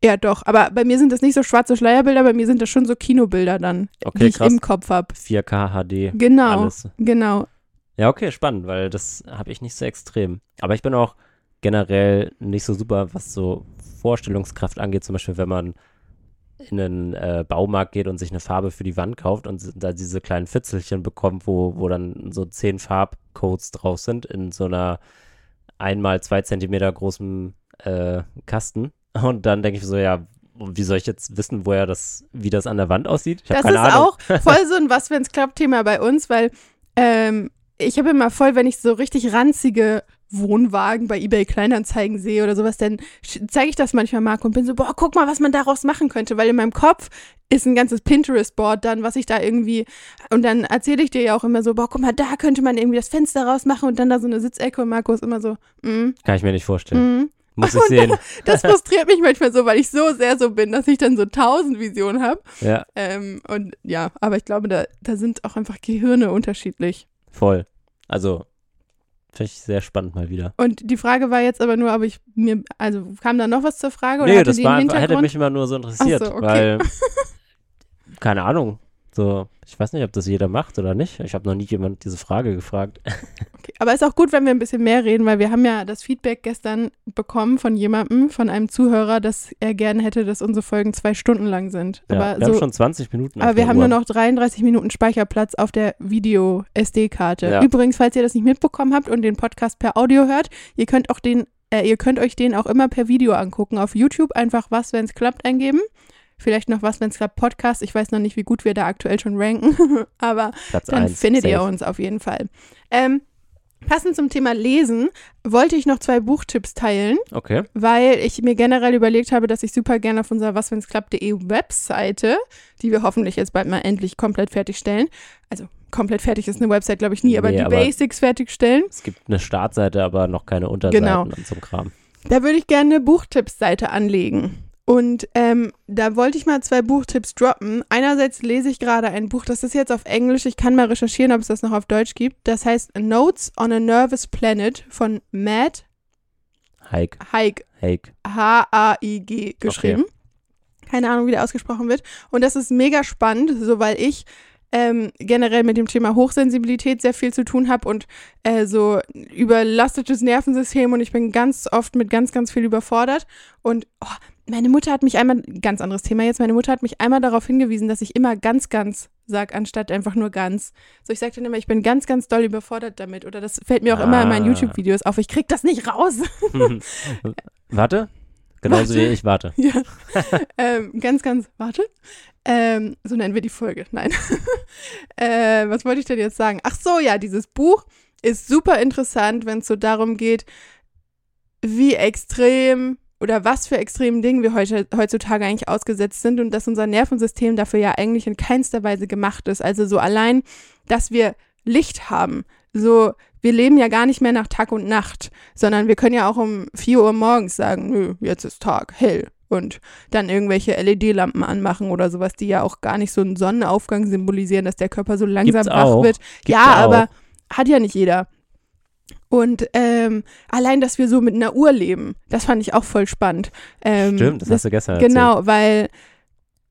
Speaker 1: ja, doch. Aber bei mir sind das nicht so schwarze Schleierbilder, bei mir sind das schon so Kinobilder dann,
Speaker 2: Okay,
Speaker 1: die ich
Speaker 2: krass.
Speaker 1: im Kopf habe.
Speaker 2: 4K HD.
Speaker 1: Genau,
Speaker 2: Alles.
Speaker 1: genau.
Speaker 2: Ja, okay, spannend, weil das habe ich nicht so extrem. Aber ich bin auch generell nicht so super, was so Vorstellungskraft angeht. Zum Beispiel, wenn man in einen äh, Baumarkt geht und sich eine Farbe für die Wand kauft und da diese kleinen Fitzelchen bekommt, wo, wo dann so zehn Farbcodes drauf sind in so einer einmal zwei Zentimeter großen äh, Kasten. Und dann denke ich so, ja, wie soll ich jetzt wissen, woher das, wie das an der Wand aussieht?
Speaker 1: Das ist
Speaker 2: Ahnung.
Speaker 1: auch voll so ein Was, wenn's klappt Thema bei uns, weil ähm, ich habe immer voll, wenn ich so richtig ranzige Wohnwagen bei eBay Kleinanzeigen sehe oder sowas, dann zeige ich das manchmal Marco und bin so, boah, guck mal, was man daraus machen könnte, weil in meinem Kopf ist ein ganzes Pinterest-Board dann, was ich da irgendwie, und dann erzähle ich dir ja auch immer so, boah, guck mal, da könnte man irgendwie das Fenster rausmachen und dann da so eine Sitzecke und Marco ist immer so, mm,
Speaker 2: Kann ich mir nicht vorstellen.
Speaker 1: mm.
Speaker 2: Muss ich sehen.
Speaker 1: Das frustriert mich manchmal so, weil ich so sehr so bin, dass ich dann so tausend Visionen habe.
Speaker 2: Ja,
Speaker 1: Ähm, und ja, aber ich glaube, da, da sind auch einfach Gehirne unterschiedlich.
Speaker 2: voll. Also, finde ich sehr spannend mal wieder.
Speaker 1: Und die Frage war jetzt aber nur, ob ich mir, also kam da noch was zur Frage oder
Speaker 2: Nee, das war hätte mich immer nur so interessiert,
Speaker 1: so, okay.
Speaker 2: weil, keine Ahnung, so, ich weiß nicht, ob das jeder macht oder nicht. Ich habe noch nie jemand diese Frage gefragt.
Speaker 1: Okay. Aber ist auch gut, wenn wir ein bisschen mehr reden, weil wir haben ja das Feedback gestern bekommen von jemandem, von einem Zuhörer, dass er gerne hätte, dass unsere Folgen zwei Stunden lang sind.
Speaker 2: Ja,
Speaker 1: aber
Speaker 2: wir
Speaker 1: so,
Speaker 2: haben schon 20 Minuten
Speaker 1: aber wir haben
Speaker 2: Uhr.
Speaker 1: nur noch 33 Minuten Speicherplatz auf der Video-SD-Karte.
Speaker 2: Ja.
Speaker 1: Übrigens, falls ihr das nicht mitbekommen habt und den Podcast per Audio hört, ihr könnt auch den, äh, ihr könnt euch den auch immer per Video angucken. Auf YouTube einfach was, wenn es klappt, eingeben. Vielleicht noch was, wenn es klappt, Podcast. Ich weiß noch nicht, wie gut wir da aktuell schon ranken, aber
Speaker 2: Platz
Speaker 1: dann
Speaker 2: eins,
Speaker 1: findet ihr
Speaker 2: safe.
Speaker 1: uns auf jeden Fall. Ähm, passend zum Thema Lesen wollte ich noch zwei Buchtipps teilen,
Speaker 2: Okay,
Speaker 1: weil ich mir generell überlegt habe, dass ich super gerne auf unserer waswenn's-klappt.de Webseite, die wir hoffentlich jetzt bald mal endlich komplett fertigstellen, also komplett fertig ist eine Website, glaube ich, nie, aber
Speaker 2: Nee,
Speaker 1: die
Speaker 2: aber-
Speaker 1: Basics fertigstellen.
Speaker 2: es gibt eine Startseite, aber noch keine Unterseiten
Speaker 1: Genau.
Speaker 2: und so Kram.
Speaker 1: Da würde ich gerne eine Buchtippsseite anlegen. Und ähm, da wollte ich mal zwei Buchtipps droppen. Einerseits lese ich gerade ein Buch, das ist jetzt auf Englisch. Ich kann mal recherchieren, ob es das noch auf Deutsch gibt. Das heißt Notes on a Nervous Planet von Matt
Speaker 2: Hike,
Speaker 1: Haig,
Speaker 2: Hike.
Speaker 1: H-A-I-G geschrieben. Keine Ahnung, wie der ausgesprochen wird. Und das ist mega spannend, so weil ich ähm, generell mit dem Thema Hochsensibilität sehr viel zu tun habe und äh, so überlastetes Nervensystem und ich bin ganz oft mit ganz, ganz viel überfordert. Und oh, meine Mutter hat mich einmal, ganz anderes Thema jetzt, meine Mutter hat mich einmal darauf hingewiesen, dass ich immer ganz, ganz sag, anstatt einfach nur ganz. So, ich sage dann immer, ich bin ganz, ganz doll überfordert damit. Oder das fällt mir auch immer in meinen
Speaker 2: Ah.
Speaker 1: YouTube-Videos auf. Ich krieg das nicht raus.
Speaker 2: Warte? Genauso
Speaker 1: Warte.
Speaker 2: wie ich warte.
Speaker 1: Ja. ähm, ganz, ganz, warte. Ähm, so nennen wir die Folge. Nein. äh, was wollte ich denn jetzt sagen? Ach so, ja, dieses Buch ist super interessant, wenn es so darum geht, wie extrem oder was für extremen Dingen wir heute, heutzutage eigentlich ausgesetzt sind und dass unser Nervensystem dafür ja eigentlich in keinster Weise gemacht ist. Also so allein, dass wir Licht haben. So, wir leben ja gar nicht mehr nach Tag und Nacht, sondern wir können ja auch um 4 Uhr morgens sagen, nö, jetzt ist Tag, hell. Und dann irgendwelche LED-Lampen anmachen oder sowas, die ja auch gar nicht so einen Sonnenaufgang symbolisieren, dass der Körper so langsam
Speaker 2: Gibt's
Speaker 1: wach
Speaker 2: auch.
Speaker 1: wird.
Speaker 2: Gibt's
Speaker 1: ja,
Speaker 2: auch.
Speaker 1: aber hat ja nicht jeder. Und ähm, allein, dass wir so mit einer Uhr leben, das fand ich auch voll spannend. Ähm,
Speaker 2: Stimmt, das, hast du gestern
Speaker 1: Genau, weil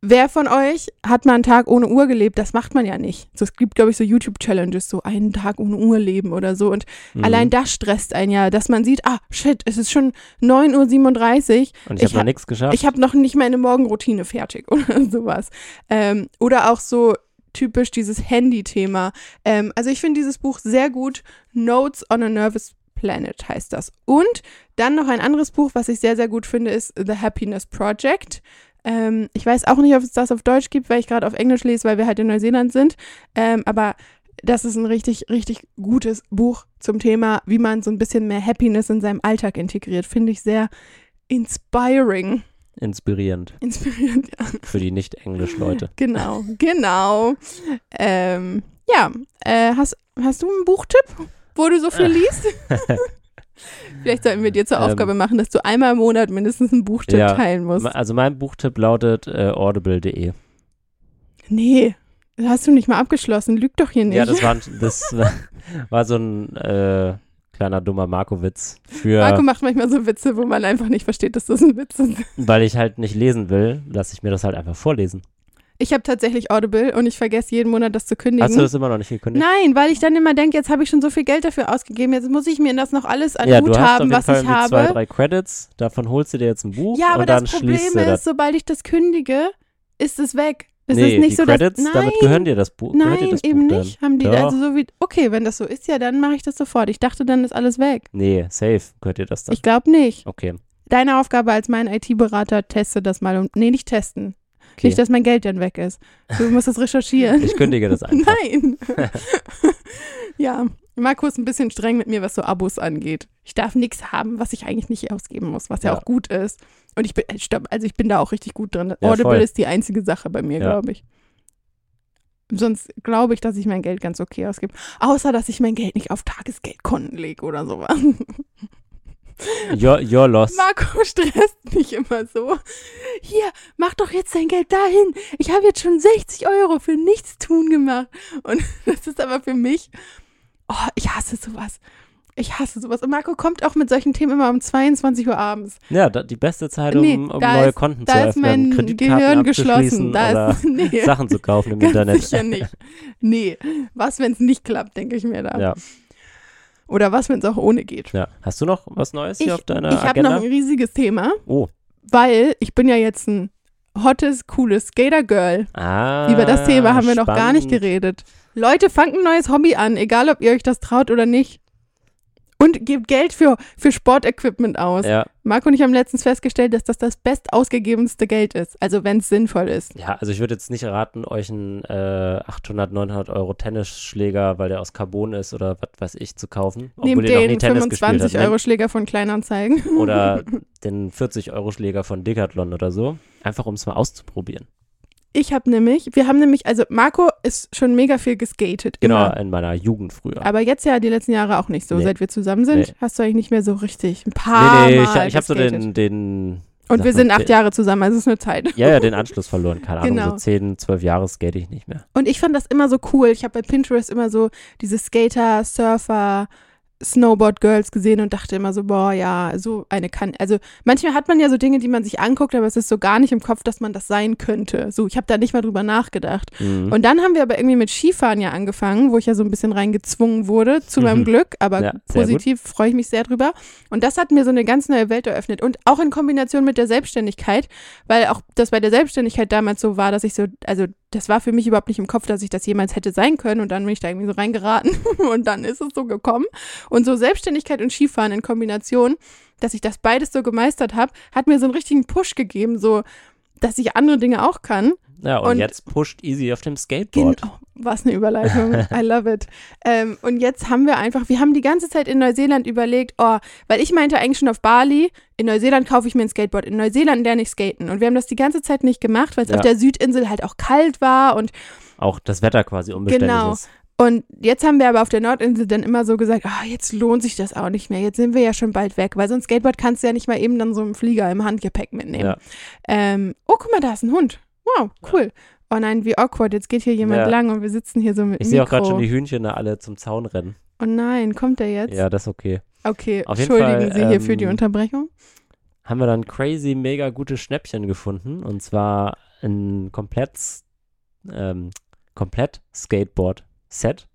Speaker 1: wer von euch hat mal einen Tag ohne Uhr gelebt? Das macht man ja nicht. So, es gibt, glaube ich, so YouTube-Challenges, so einen Tag ohne Uhr leben oder so. Und
Speaker 2: erzählt.
Speaker 1: allein
Speaker 2: Mhm.
Speaker 1: das stresst einen ja, dass man sieht, ah, shit, es ist schon 9.37 Uhr.
Speaker 2: Und ich
Speaker 1: ich
Speaker 2: habe noch nichts geschafft.
Speaker 1: Ich habe noch nicht meine Morgenroutine fertig oder sowas. Ähm, oder auch so typisch dieses Handy-Thema. Ähm, also ich finde dieses Buch sehr gut. Notes on a Nervous Planet heißt das. Und dann noch ein anderes Buch, was ich sehr, sehr gut finde, ist The Happiness Project. Ähm, ich weiß auch nicht, ob es das auf Deutsch gibt, weil ich gerade auf Englisch lese, weil wir halt in Neuseeland sind. Ähm, aber das ist ein richtig, richtig gutes Buch zum Thema, wie man so ein bisschen mehr Happiness in seinem Alltag integriert. Finde ich sehr inspiring.
Speaker 2: Inspirierend
Speaker 1: Inspirierend, ja.
Speaker 2: für die Nicht-Englisch-Leute.
Speaker 1: Genau, genau. Ähm, ja, äh, hast, hast du einen Buchtipp, wo du so viel liest? Vielleicht sollten wir dir zur
Speaker 2: Ähm.
Speaker 1: Aufgabe machen, dass du einmal im Monat mindestens einen Buchtipp
Speaker 2: Ja,
Speaker 1: teilen musst.
Speaker 2: Also mein Buchtipp lautet äh, audible.de.
Speaker 1: Nee, das hast du nicht mal abgeschlossen. Lüg doch hier nicht.
Speaker 2: Ja, das war, das war so ein äh, kleiner dummer Marco-Witz für,
Speaker 1: Marco macht manchmal so Witze, wo man einfach nicht versteht, dass das ein Witz ist.
Speaker 2: weil ich halt nicht lesen will, lasse ich mir das halt einfach vorlesen.
Speaker 1: Ich habe tatsächlich Audible und ich vergesse jeden Monat das zu kündigen.
Speaker 2: Hast du das immer noch nicht gekündigt?
Speaker 1: Nein, weil ich dann immer denke, jetzt habe ich schon so viel Geld dafür ausgegeben, jetzt muss ich mir das noch alles an
Speaker 2: ja,
Speaker 1: Hut
Speaker 2: du hast auf
Speaker 1: haben, was
Speaker 2: Fall
Speaker 1: ich
Speaker 2: irgendwie zwei,
Speaker 1: habe.
Speaker 2: drei Credits, davon holst du dir jetzt ein Buch
Speaker 1: Ja, aber
Speaker 2: und dann
Speaker 1: das Problem
Speaker 2: du
Speaker 1: ist, sobald ich das kündige, ist es weg. Es
Speaker 2: nee,
Speaker 1: ist nicht
Speaker 2: die
Speaker 1: so,
Speaker 2: Credits,
Speaker 1: dass, nein,
Speaker 2: damit gehören dir das Buch. gehört dir
Speaker 1: nein,
Speaker 2: das
Speaker 1: eben
Speaker 2: Buch
Speaker 1: nicht.
Speaker 2: Dann.
Speaker 1: Haben die
Speaker 2: Doch.
Speaker 1: also so wie, okay, wenn das so ist, ja, dann mache ich das sofort. Ich dachte, dann ist alles weg.
Speaker 2: Nee, safe gehört dir das dann.
Speaker 1: Ich glaube nicht.
Speaker 2: okay.
Speaker 1: Deine Aufgabe als mein IT-Berater, teste das mal und, nee, nicht testen.
Speaker 2: okay.
Speaker 1: Nicht, dass mein Geld dann weg ist. Du musst das recherchieren.
Speaker 2: ich kündige das einfach.
Speaker 1: Nein. ja, Marco ist ein bisschen streng mit mir, was so Abos angeht. Ich darf nichts haben, was ich eigentlich nicht ausgeben muss, was ja,
Speaker 2: Ja.
Speaker 1: auch gut ist. Und ich bin, äh, also ich bin da auch richtig gut drin.
Speaker 2: Ja,
Speaker 1: Audible
Speaker 2: voll.
Speaker 1: ist die einzige Sache bei mir,
Speaker 2: Ja.
Speaker 1: glaube ich. Sonst glaube ich, dass ich mein Geld ganz okay ausgebe. Außer, dass ich mein Geld nicht auf Tagesgeldkonten lege oder sowas.
Speaker 2: Your, your loss.
Speaker 1: Marco stresst mich immer so. Hier, mach doch jetzt dein Geld dahin. Ich habe jetzt schon 60 Euro für nichts tun gemacht. Und das ist aber für mich, oh, ich hasse sowas. Ich hasse sowas. Und Marco kommt auch mit solchen Themen immer um 22 Uhr abends.
Speaker 2: Ja, da, die beste Zeit, um,
Speaker 1: Nee,
Speaker 2: um neue
Speaker 1: ist-
Speaker 2: Konten zu
Speaker 1: Da ist
Speaker 2: öffnen,
Speaker 1: mein
Speaker 2: Kreditkarten
Speaker 1: Gehirn
Speaker 2: abzuschließen
Speaker 1: geschlossen. Da
Speaker 2: oder
Speaker 1: ist, nee,
Speaker 2: Sachen zu kaufen im Internet.
Speaker 1: sicher nicht. Nee, was, wenn es nicht klappt, denke ich mir da.
Speaker 2: Ja,
Speaker 1: Oder was, wenn es auch ohne geht.
Speaker 2: ja. Hast du noch was Neues
Speaker 1: Ich,
Speaker 2: hier auf deiner
Speaker 1: ich habe
Speaker 2: Agenda?
Speaker 1: noch ein riesiges Thema,
Speaker 2: oh.
Speaker 1: weil ich bin ja jetzt ein hottes, cooles Skater-Girl.
Speaker 2: Ah,
Speaker 1: Über das Thema haben wir noch gar nicht
Speaker 2: spannend.
Speaker 1: geredet. Leute, fangt ein neues Hobby an, egal ob ihr euch das traut oder nicht. Und gebt Geld für, für Sportequipment aus.
Speaker 2: Ja,
Speaker 1: Marco und ich haben letztens festgestellt, dass das das bestausgegebenste Geld ist. Also wenn es sinnvoll ist.
Speaker 2: ja, also ich würde jetzt nicht raten, euch einen äh, 800, 900 Euro Tennisschläger, weil der aus Carbon ist oder was weiß ich, zu kaufen.
Speaker 1: Nehmt den
Speaker 2: Tennis gespielt
Speaker 1: 25
Speaker 2: habt.
Speaker 1: Euro Schläger von Kleinanzeigen.
Speaker 2: Oder den 40 Euro Schläger von Decathlon oder so. Einfach um es mal auszuprobieren.
Speaker 1: Ich habe nämlich, wir haben nämlich, also Marco ist schon mega viel geskatet.
Speaker 2: Genau,
Speaker 1: Immer.
Speaker 2: in meiner Jugend früher.
Speaker 1: Aber jetzt ja die letzten Jahre auch nicht so.
Speaker 2: Nee.
Speaker 1: Seit wir zusammen sind,
Speaker 2: Nee.
Speaker 1: hast du eigentlich nicht mehr so richtig ein paar
Speaker 2: nee, nee,
Speaker 1: Mal
Speaker 2: ich, ich habe so den, den
Speaker 1: Und wir sind acht Jahre zusammen, also es ist eine Zeit.
Speaker 2: Ja, ja, den Anschluss verloren. Keine Ahnung,
Speaker 1: Genau.
Speaker 2: so 10, 12 Jahre skate ich nicht mehr.
Speaker 1: Und ich fand das immer so cool. Ich habe bei Pinterest immer so diese Skater, Surfer, Snowboard-Girls gesehen und dachte immer so, boah, ja, so eine kann. Also manchmal hat man ja so Dinge, die man sich anguckt, aber es ist so gar nicht im Kopf, dass man das sein könnte. So, ich habe da nicht mal drüber nachgedacht.
Speaker 2: Mhm.
Speaker 1: Und dann haben wir aber irgendwie mit Skifahren ja angefangen, wo ich ja so ein bisschen reingezwungen wurde, zu meinem
Speaker 2: Mhm.
Speaker 1: Glück, aber
Speaker 2: Ja,
Speaker 1: positiv freue ich mich sehr drüber. Und das hat mir so eine ganz neue Welt eröffnet. Und auch in Kombination mit der Selbstständigkeit, weil auch das bei der Selbstständigkeit damals so war, dass ich so, also das war für mich überhaupt nicht im Kopf, dass ich das jemals hätte sein können. Und dann bin ich da irgendwie so reingeraten und dann ist es so gekommen. Und so Selbstständigkeit und Skifahren in Kombination, dass ich das beides so gemeistert habe, hat mir so einen richtigen Push gegeben, so dass ich andere Dinge auch kann.
Speaker 2: Ja, und,
Speaker 1: und-
Speaker 2: jetzt pusht Easy auf dem Skateboard.
Speaker 1: Genau. Was eine Überleitung. I love it. Ähm, und jetzt haben wir einfach, wir haben die ganze Zeit in Neuseeland überlegt, oh, weil ich meinte eigentlich schon auf Bali, in Neuseeland kaufe ich mir ein Skateboard. In Neuseeland lerne ich skaten. Und wir haben das die ganze Zeit nicht gemacht, weil es
Speaker 2: Ja.
Speaker 1: auf der Südinsel halt auch kalt war. Und,
Speaker 2: Auch das Wetter quasi unbeständig
Speaker 1: Genau.
Speaker 2: ist.
Speaker 1: und jetzt haben wir aber auf der Nordinsel dann immer so gesagt, ah, jetzt lohnt sich das auch nicht mehr. Jetzt sind wir ja schon bald weg, weil so ein Skateboard kannst du ja nicht mal eben dann so im Flieger im Handgepäck mitnehmen.
Speaker 2: Ja.
Speaker 1: Ähm, oh, guck mal, da ist ein Hund. Wow, cool. Oh nein, wie awkward. Jetzt geht hier jemand
Speaker 2: Ja.
Speaker 1: lang und wir sitzen hier so mit
Speaker 2: Ich sehe auch gerade schon die Hühnchen da alle zum Zaun rennen.
Speaker 1: Oh nein, kommt der jetzt?
Speaker 2: Ja, das ist okay.
Speaker 1: Okay,
Speaker 2: Auf
Speaker 1: entschuldigen
Speaker 2: Fall,
Speaker 1: Sie hier für die
Speaker 2: ähm,
Speaker 1: Unterbrechung.
Speaker 2: Haben wir dann crazy, mega gute Schnäppchen gefunden. Und zwar ein komplett, ähm, komplett Skateboard-Set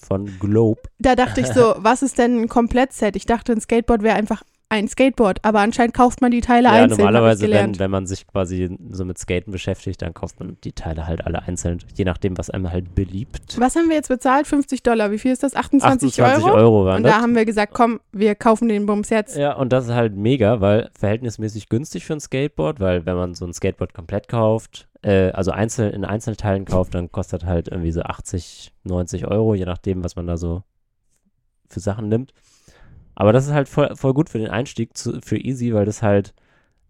Speaker 2: von Globe.
Speaker 1: Da dachte ich so, was ist denn ein Komplettset? Ich dachte, ein Skateboard wäre einfach ein Skateboard, aber anscheinend kauft man die Teile
Speaker 2: Ja,
Speaker 1: einzeln,
Speaker 2: normalerweise, wenn, wenn man sich quasi so mit Skaten beschäftigt, dann kauft man die Teile halt alle einzeln, je nachdem, was einem halt beliebt.
Speaker 1: Was haben wir jetzt bezahlt? 50 Dollar. Wie viel ist das? 28,
Speaker 2: 28
Speaker 1: Euro?
Speaker 2: Euro waren
Speaker 1: Und
Speaker 2: das.
Speaker 1: da haben wir gesagt, komm, wir kaufen den Bums jetzt.
Speaker 2: Ja, und das ist halt mega, weil verhältnismäßig günstig für ein Skateboard, weil wenn man so ein Skateboard komplett kauft, äh, also einzeln in Einzelteilen kauft, dann kostet halt irgendwie so 80, 90 Euro, je nachdem, was man da so für Sachen nimmt. Aber das ist halt voll, voll gut für den Einstieg zu, für Easy, weil das halt,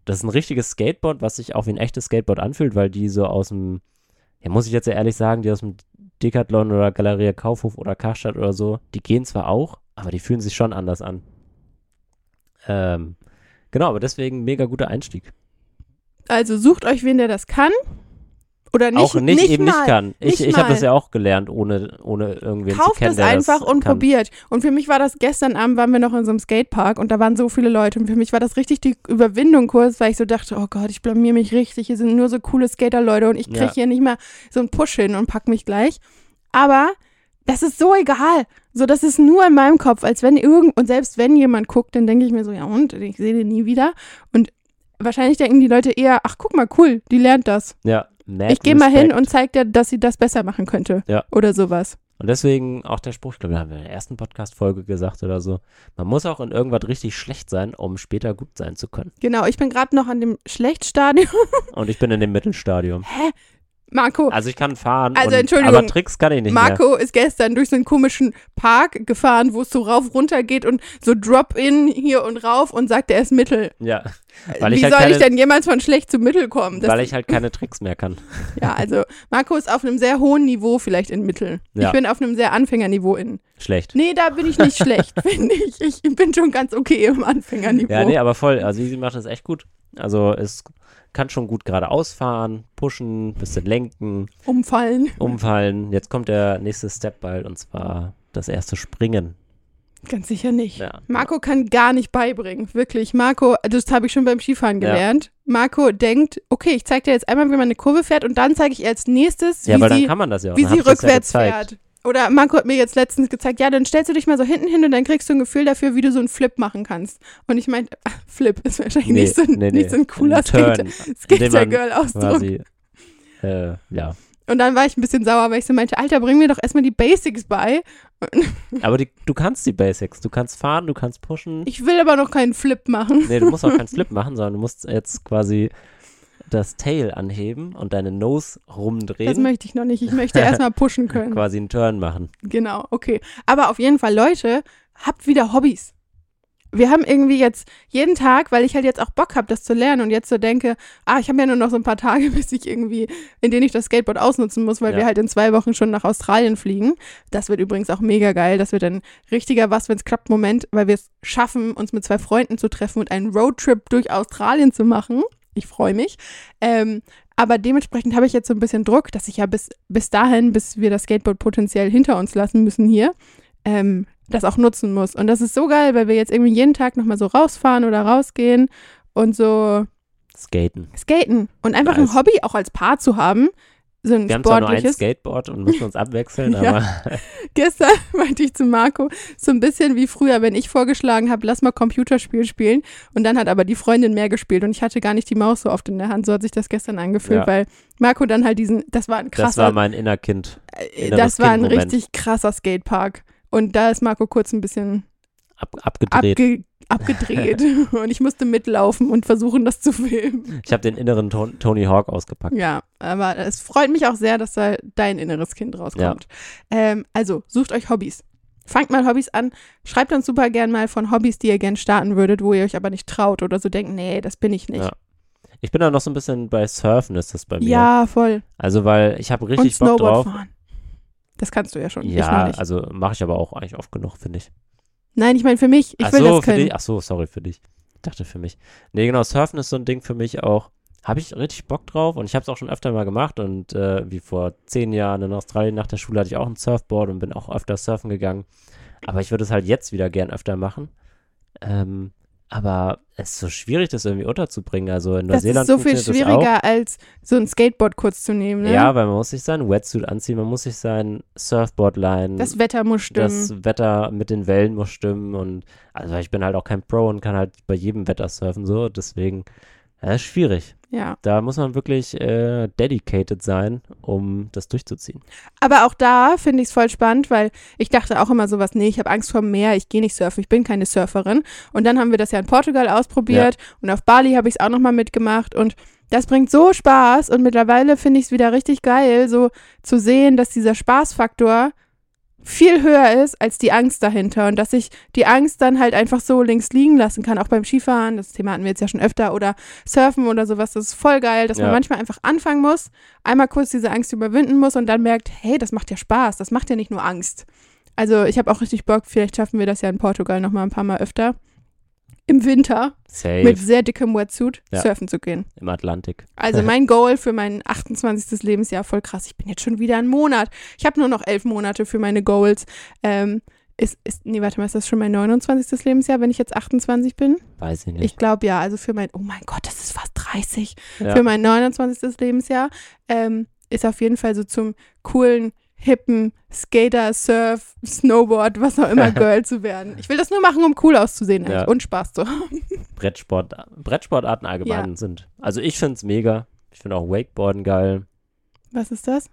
Speaker 2: das ist ein richtiges Skateboard, was sich auch wie ein echtes Skateboard anfühlt, weil die so aus dem, ja, muss ich jetzt ja ehrlich sagen, die aus dem Decathlon oder Galeria Kaufhof oder Karstadt oder so, die gehen zwar auch, aber die fühlen sich schon anders an. Ähm, genau, aber deswegen mega guter Einstieg.
Speaker 1: Also sucht euch wen, der das kann. Oder nicht,
Speaker 2: auch nicht, eben
Speaker 1: mal.
Speaker 2: nicht kann. Ich,
Speaker 1: nicht
Speaker 2: ich habe das ja auch gelernt, ohne, ohne irgendwen zu
Speaker 1: Kauft
Speaker 2: kennen,
Speaker 1: es
Speaker 2: der
Speaker 1: einfach
Speaker 2: das
Speaker 1: und
Speaker 2: kann.
Speaker 1: probiert. Und für mich war das, gestern Abend waren wir noch in so einem Skatepark und da waren so viele Leute und für mich war das richtig die Überwindung kurz, weil ich so dachte, oh Gott, ich blamier mich richtig, hier sind nur so coole Skater-Leute und ich kriege
Speaker 2: Ja.
Speaker 1: hier nicht mal so einen Push hin und pack mich gleich. Aber das ist so egal. So, das ist nur in meinem Kopf, als wenn irgend, und selbst wenn jemand guckt, dann denke ich mir so, ja und, ich sehe den nie wieder. Und wahrscheinlich denken die Leute eher, ach guck mal, cool, die lernt das.
Speaker 2: Ja, mad
Speaker 1: ich gehe mal hin und zeig dir, dass sie das besser machen könnte.
Speaker 2: Ja.
Speaker 1: Oder sowas.
Speaker 2: Und deswegen auch der Spruch, ich glaube, wir haben in der ersten Podcast-Folge gesagt oder so, man muss auch in irgendwas richtig schlecht sein, um später gut sein zu können.
Speaker 1: Genau, ich bin gerade noch an dem Schlechtstadium.
Speaker 2: Und ich bin in dem Mittelstadium.
Speaker 1: Hä? Marco,
Speaker 2: Also ich kann fahren,
Speaker 1: Also,
Speaker 2: und,
Speaker 1: Entschuldigung,
Speaker 2: aber Tricks kann ich nicht mehr.
Speaker 1: Marco ist gestern durch so einen komischen Park gefahren, wo es so rauf runter geht und so Drop-in hier und rauf und sagt, er ist Mittel.
Speaker 2: Ja, weil
Speaker 1: Wie
Speaker 2: ich halt
Speaker 1: soll
Speaker 2: keine,
Speaker 1: ich denn jemals von schlecht zu Mittel kommen? Das,
Speaker 2: weil ich halt keine Tricks mehr kann.
Speaker 1: ja, also Marco ist auf einem sehr hohen Niveau vielleicht in Mittel. Ich
Speaker 2: Ja.
Speaker 1: bin auf einem sehr Anfängerniveau in.
Speaker 2: Schlecht.
Speaker 1: Nee, da bin ich nicht schlecht, finde ich. Ich bin schon ganz okay im Anfängerniveau.
Speaker 2: Ja, nee, aber voll. Also Easy macht das echt gut. Also es kann schon gut geradeaus fahren, pushen, bisschen lenken,
Speaker 1: Umfallen.
Speaker 2: umfallen. Jetzt kommt der nächste Step bald und zwar das erste Springen.
Speaker 1: Ganz sicher nicht.
Speaker 2: Ja.
Speaker 1: Marco kann gar nicht beibringen, wirklich. Marco, das habe ich schon beim Skifahren
Speaker 2: Ja.
Speaker 1: gelernt. Marco denkt, okay, ich zeige dir jetzt einmal, wie man eine Kurve fährt und dann zeige ich ihr als nächstes,
Speaker 2: Ja,
Speaker 1: wie sie,
Speaker 2: ja
Speaker 1: wie sie
Speaker 2: ja
Speaker 1: rückwärts fährt. Oder Marco hat mir jetzt letztens gezeigt, ja, dann stellst du dich mal so hinten hin und dann kriegst du ein Gefühl dafür, wie du so einen Flip machen kannst. Und ich meinte, Flip ist wahrscheinlich
Speaker 2: Nee,
Speaker 1: nicht, so, ein-
Speaker 2: nee,
Speaker 1: nicht so ein cooler Skater-Girl-Ausdruck.
Speaker 2: Quasi, äh, ja.
Speaker 1: Und dann war ich ein bisschen sauer, weil ich so meinte, Alter, bring mir doch erstmal die Basics bei.
Speaker 2: Aber die, du kannst die Basics. Du kannst fahren, du kannst pushen.
Speaker 1: Ich will aber noch keinen Flip machen.
Speaker 2: Nee, du musst auch keinen Flip machen, sondern du musst jetzt quasi das Tail anheben und deine Nose
Speaker 1: Das
Speaker 2: rumdrehen.
Speaker 1: möchte ich noch nicht. Ich möchte erstmal pushen können.
Speaker 2: quasi einen Turn machen.
Speaker 1: Genau, okay. Aber auf jeden Fall, Leute, habt wieder Hobbys. Wir haben irgendwie jetzt jeden Tag, weil ich halt jetzt auch Bock habe, das zu lernen und jetzt so denke, ah, ich habe ja nur noch so ein paar Tage, bis ich irgendwie, in denen ich das Skateboard ausnutzen muss, weil
Speaker 2: Ja.
Speaker 1: wir halt in zwei Wochen schon nach Australien fliegen. Das wird übrigens auch mega geil. Das wird ein richtiger was, wenn es klappt, Moment, weil wir es schaffen, uns mit zwei Freunden zu treffen und einen Roadtrip durch Australien zu machen. Ich freue mich. Ähm, aber dementsprechend habe ich jetzt so ein bisschen Druck, dass ich ja bis, bis dahin, bis wir das Skateboard potenziell hinter uns lassen müssen hier, ähm, das auch nutzen muss. Und das ist so geil, weil wir jetzt irgendwie jeden Tag nochmal so rausfahren oder rausgehen und so
Speaker 2: Skaten.
Speaker 1: skaten. Und einfach
Speaker 2: Nice.
Speaker 1: ein Hobby auch als Paar zu haben. So ein
Speaker 2: Wir haben zwar nur ein. Skateboard und müssen uns abwechseln,
Speaker 1: Ja.
Speaker 2: aber
Speaker 1: Gestern meinte ich zu Marco, so ein bisschen wie früher, wenn ich vorgeschlagen habe, lass mal Computerspiel spielen. Und dann hat aber die Freundin mehr gespielt und ich hatte gar nicht die Maus so oft in der Hand. So hat sich das gestern angefühlt,
Speaker 2: Ja.
Speaker 1: weil Marco dann halt diesen, das war ein
Speaker 2: das
Speaker 1: krasser,
Speaker 2: war mein Innerkind.
Speaker 1: äh, das war ein richtig krasser Skatepark. Und da ist Marco kurz ein bisschen
Speaker 2: Ab, abgedreht.
Speaker 1: abge abgedreht und ich musste mitlaufen und versuchen, das zu filmen.
Speaker 2: ich habe den inneren Ton Tony Hawk ausgepackt.
Speaker 1: Ja, aber es freut mich auch sehr, dass da dein inneres Kind rauskommt. Ähm, also, sucht euch Hobbys. Fangt mal Hobbys an. Schreibt uns super gern mal von Hobbys, die ihr gern starten würdet, wo ihr euch aber nicht traut oder so denkt, nee, das bin ich nicht.
Speaker 2: Ja. Ich bin da noch so ein bisschen bei Surfen, ist das bei mir.
Speaker 1: Ja, voll.
Speaker 2: Also, weil ich habe
Speaker 1: Und
Speaker 2: richtig Bock
Speaker 1: Snowboard
Speaker 2: drauf.
Speaker 1: fahren. Das kannst du ja schon.
Speaker 2: Ja, also mache ich aber auch eigentlich oft genug, finde ich.
Speaker 1: Nein, ich meine für mich. Ich
Speaker 2: Ach
Speaker 1: will
Speaker 2: so,
Speaker 1: das
Speaker 2: für
Speaker 1: können.
Speaker 2: dich. Ach so, sorry für dich. Ich dachte für mich. Nee, genau, Surfen ist so ein Ding für mich auch. Habe ich richtig Bock drauf und ich habe es auch schon öfter mal gemacht und äh, wie vor zehn Jahren in Australien nach der Schule hatte ich auch ein Surfboard und bin auch öfter surfen gegangen. Aber ich würde es halt jetzt wieder gern öfter machen. Ähm, aber es ist so schwierig, das irgendwie unterzubringen. Also in
Speaker 1: Das
Speaker 2: Neuseeland
Speaker 1: ist so viel
Speaker 2: das
Speaker 1: schwieriger, als so ein Skateboard kurz zu nehmen. Ne?
Speaker 2: Ja, weil man muss sich sein Wetsuit anziehen, man muss sich sein Surfboard leihen.
Speaker 1: das Wetter muss stimmen.
Speaker 2: Das Wetter mit den Wellen muss stimmen und also ich bin halt auch kein Pro und kann halt bei jedem Wetter surfen so, deswegen ja, ist schwierig.
Speaker 1: Ja.
Speaker 2: Da muss man wirklich äh, dedicated sein, um das durchzuziehen.
Speaker 1: Aber auch da finde ich es voll spannend, weil ich dachte auch immer sowas, nee, ich habe Angst vor dem Meer, ich gehe nicht surfen, ich bin keine Surferin. Und dann haben wir das ja in Portugal ausprobiert und auf Bali habe ich es auch nochmal mitgemacht und das bringt so Spaß und mittlerweile finde ich es wieder richtig geil, so zu sehen, dass dieser Spaßfaktor viel höher ist als die Angst dahinter und dass ich die Angst dann halt einfach so links liegen lassen kann, auch beim Skifahren, das Thema hatten wir jetzt ja schon öfter, oder Surfen oder sowas, das ist voll geil, dass man
Speaker 2: Ja.
Speaker 1: manchmal einfach anfangen muss, einmal kurz diese Angst überwinden muss und dann merkt, hey, das macht ja Spaß, das macht ja nicht nur Angst. Also ich habe auch richtig Bock, vielleicht schaffen wir das ja in Portugal nochmal ein paar Mal öfter, im Winter
Speaker 2: Safe
Speaker 1: mit sehr dickem Wetsuit
Speaker 2: Ja.
Speaker 1: surfen zu gehen.
Speaker 2: im Atlantik.
Speaker 1: Also mein Goal für mein 28. Lebensjahr, voll krass, ich bin jetzt schon wieder ein Monat. Ich habe nur noch elf Monate für meine Goals. Ähm, ist, ist, nee, warte mal, ist das schon mein 29. Lebensjahr, wenn ich jetzt 28 bin?
Speaker 2: Weiß ich nicht.
Speaker 1: Ich glaube ja, also für mein, oh mein Gott, das ist fast 30.
Speaker 2: ja.
Speaker 1: Für mein 29. Lebensjahr ähm, ist auf jeden Fall so zum coolen, hippen Skater, Surf, Snowboard, was auch immer Girl zu werden. Ich will das nur machen, um cool auszusehen eigentlich
Speaker 2: Ja.
Speaker 1: und Spaß zu haben.
Speaker 2: Brettsport, Brettsportarten allgemein sind. Also ich finde es mega. Ich finde auch Wakeboarden geil.
Speaker 1: Was ist das?